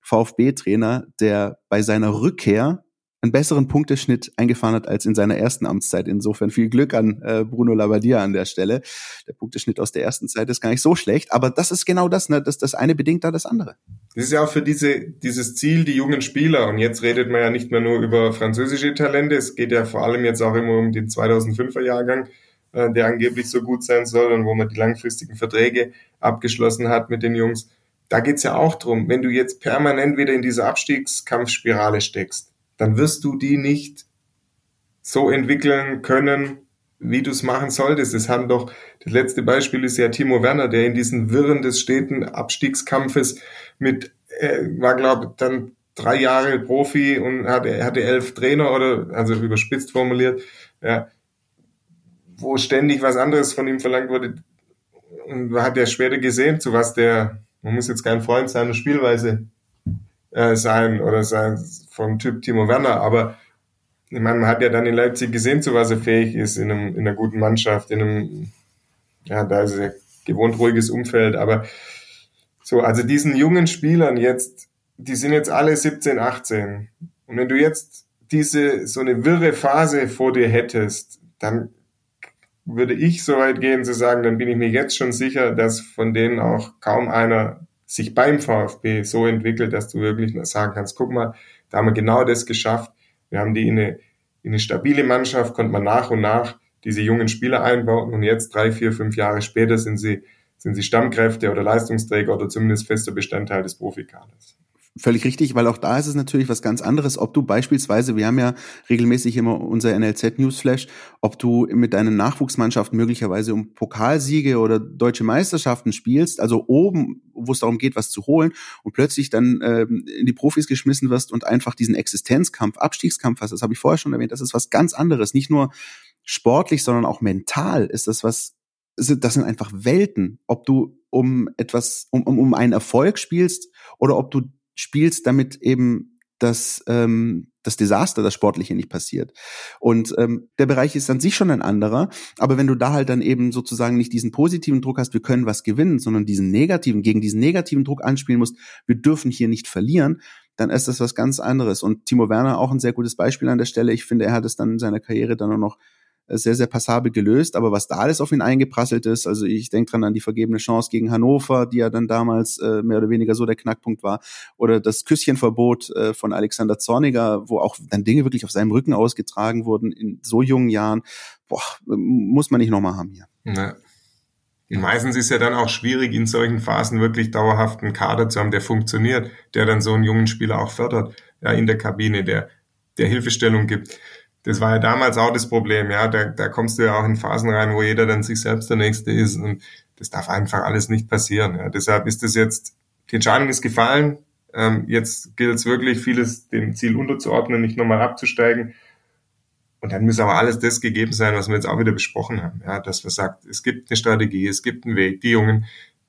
VfB-Trainer, der bei seiner Rückkehr einen besseren Punkteschnitt eingefahren hat als in seiner ersten Amtszeit. Insofern viel Glück an äh, Bruno Labbadia an der Stelle. Der Punkteschnitt aus der ersten Zeit ist gar nicht so schlecht, aber das ist genau das, ne? das, das eine bedingt da das andere. Das ist ja auch für diese, dieses Ziel, die jungen Spieler, und jetzt redet man ja nicht mehr nur über französische Talente, es geht ja vor allem jetzt auch immer um den 2005er Jahrgang, äh, der angeblich so gut sein soll und wo man die langfristigen Verträge abgeschlossen hat mit den Jungs. Da geht's ja auch drum, wenn du jetzt permanent wieder in dieser Abstiegskampfspirale steckst, dann wirst du die nicht so entwickeln können, wie du es machen solltest. Es haben doch, das letzte Beispiel ist ja Timo Werner, der in diesen Wirren des steten Abstiegskampfes mit, äh, war glaube dann drei Jahre Profi und hatte, hatte elf Trainer oder, also überspitzt formuliert, ja, wo ständig was anderes von ihm verlangt wurde. Und hat ja später gesehen, zu was der, man muss jetzt kein Freund seiner Spielweise äh, sein oder sein vom Typ Timo Werner, aber ich meine, man hat ja dann in Leipzig gesehen, zu was er fähig ist, in, einem, in einer guten Mannschaft, in einem, ja, da ist ja gewohnt ruhiges Umfeld, aber so, also diesen jungen Spielern jetzt, die sind jetzt alle 17, 18. Und wenn du jetzt diese, so eine wirre Phase vor dir hättest, dann würde ich so weit gehen zu sagen, dann bin ich mir jetzt schon sicher, dass von denen auch kaum einer sich beim VfB so entwickelt, dass du wirklich sagen kannst, guck mal, da haben wir genau das geschafft. Wir haben die in eine, in eine stabile Mannschaft, konnte man nach und nach diese jungen Spieler einbauen und jetzt drei, vier, fünf Jahre später sind sie, sind sie Stammkräfte oder Leistungsträger oder zumindest fester Bestandteil des Profikaders. Völlig richtig, weil auch da ist es natürlich was ganz anderes, ob du beispielsweise, wir haben ja regelmäßig immer unser NLZ Newsflash, ob du mit deinen Nachwuchsmannschaften möglicherweise um Pokalsiege oder deutsche Meisterschaften spielst, also oben, wo es darum geht, was zu holen und plötzlich dann ähm, in die Profis geschmissen wirst und einfach diesen Existenzkampf, Abstiegskampf hast, das habe ich vorher schon erwähnt, das ist was ganz anderes, nicht nur sportlich, sondern auch mental ist das was das sind einfach Welten, ob du um etwas, um, um, um einen Erfolg spielst oder ob du spielst, damit eben das, ähm, das Desaster, das Sportliche nicht passiert. Und ähm, der Bereich ist an sich schon ein anderer, aber wenn du da halt dann eben sozusagen nicht diesen positiven Druck hast, wir können was gewinnen, sondern diesen negativen, gegen diesen negativen Druck anspielen musst, wir dürfen hier nicht verlieren, dann ist das was ganz anderes. Und Timo Werner auch ein sehr gutes Beispiel an der Stelle. Ich finde, er hat es dann in seiner Karriere dann auch noch sehr, sehr passabel gelöst. Aber was da alles auf ihn eingeprasselt ist, also ich denke dran an die vergebene Chance gegen Hannover, die ja dann damals äh, mehr oder weniger so der Knackpunkt war, oder das Küsschenverbot äh, von Alexander Zorniger, wo auch dann Dinge wirklich auf seinem Rücken ausgetragen wurden in so jungen Jahren. Boah, muss man nicht nochmal haben hier. Ja. Meistens ist ja dann auch schwierig, in solchen Phasen wirklich dauerhaft einen Kader zu haben, der funktioniert, der dann so einen jungen Spieler auch fördert, ja, in der Kabine, der, der Hilfestellung gibt. Das war ja damals auch das Problem, ja. Da, da kommst du ja auch in Phasen rein, wo jeder dann sich selbst der Nächste ist. Und das darf einfach alles nicht passieren. Ja. Deshalb ist das jetzt, die Entscheidung ist gefallen. Ähm, jetzt gilt es wirklich, vieles dem Ziel unterzuordnen, nicht nochmal abzusteigen. Und dann muss aber alles das gegeben sein, was wir jetzt auch wieder besprochen haben. Ja, dass man sagt, es gibt eine Strategie, es gibt einen Weg, die Jungen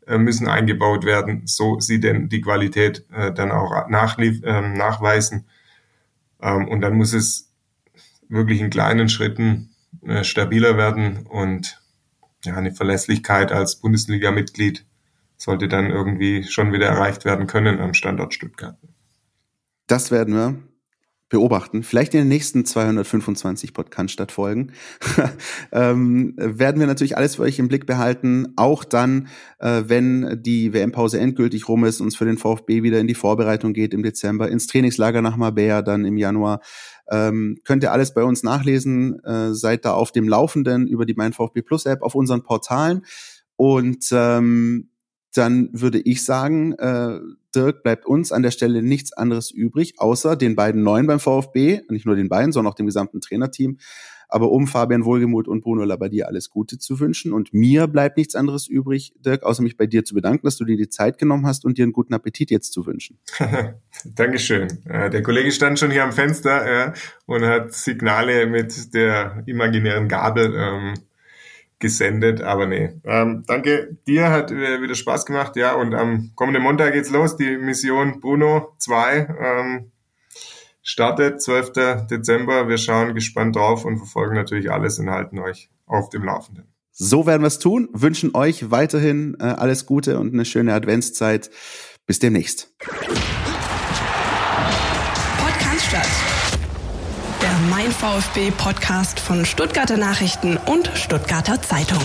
äh, müssen eingebaut werden, so sie denn die Qualität äh, dann auch nachlief, äh, nachweisen. Ähm, und dann muss es wirklich in kleinen Schritten äh, stabiler werden und ja, eine Verlässlichkeit als Bundesliga-Mitglied sollte dann irgendwie schon wieder erreicht werden können am Standort Stuttgart. Das werden wir beobachten. Vielleicht in den nächsten 225 Podcast-Folgen [LAUGHS] ähm, werden wir natürlich alles für euch im Blick behalten. Auch dann, äh, wenn die WM-Pause endgültig rum ist, uns für den VfB wieder in die Vorbereitung geht im Dezember, ins Trainingslager nach Marbella dann im Januar. Ähm, könnt ihr alles bei uns nachlesen. Äh, seid da auf dem Laufenden über die Mein VfB Plus App auf unseren Portalen. Und ähm, dann würde ich sagen, äh, Dirk, bleibt uns an der Stelle nichts anderes übrig, außer den beiden Neuen beim VfB, nicht nur den beiden, sondern auch dem gesamten Trainerteam, aber um Fabian Wohlgemuth und Bruno Labbadia alles Gute zu wünschen. Und mir bleibt nichts anderes übrig, Dirk, außer mich bei dir zu bedanken, dass du dir die Zeit genommen hast und dir einen guten Appetit jetzt zu wünschen. [LAUGHS] Dankeschön. Äh, der Kollege stand schon hier am Fenster ja, und hat Signale mit der imaginären Gabel ähm, gesendet, aber nee. Ähm, danke dir, hat äh, wieder Spaß gemacht, ja. Und am kommenden Montag geht's los, die Mission Bruno 2 ähm, startet, 12. Dezember. Wir schauen gespannt drauf und verfolgen natürlich alles und halten euch auf dem Laufenden. So werden wir es tun, wünschen euch weiterhin äh, alles Gute und eine schöne Adventszeit. Bis demnächst. Podcast statt. Der Mein VfB Podcast von Stuttgarter Nachrichten und Stuttgarter Zeitung.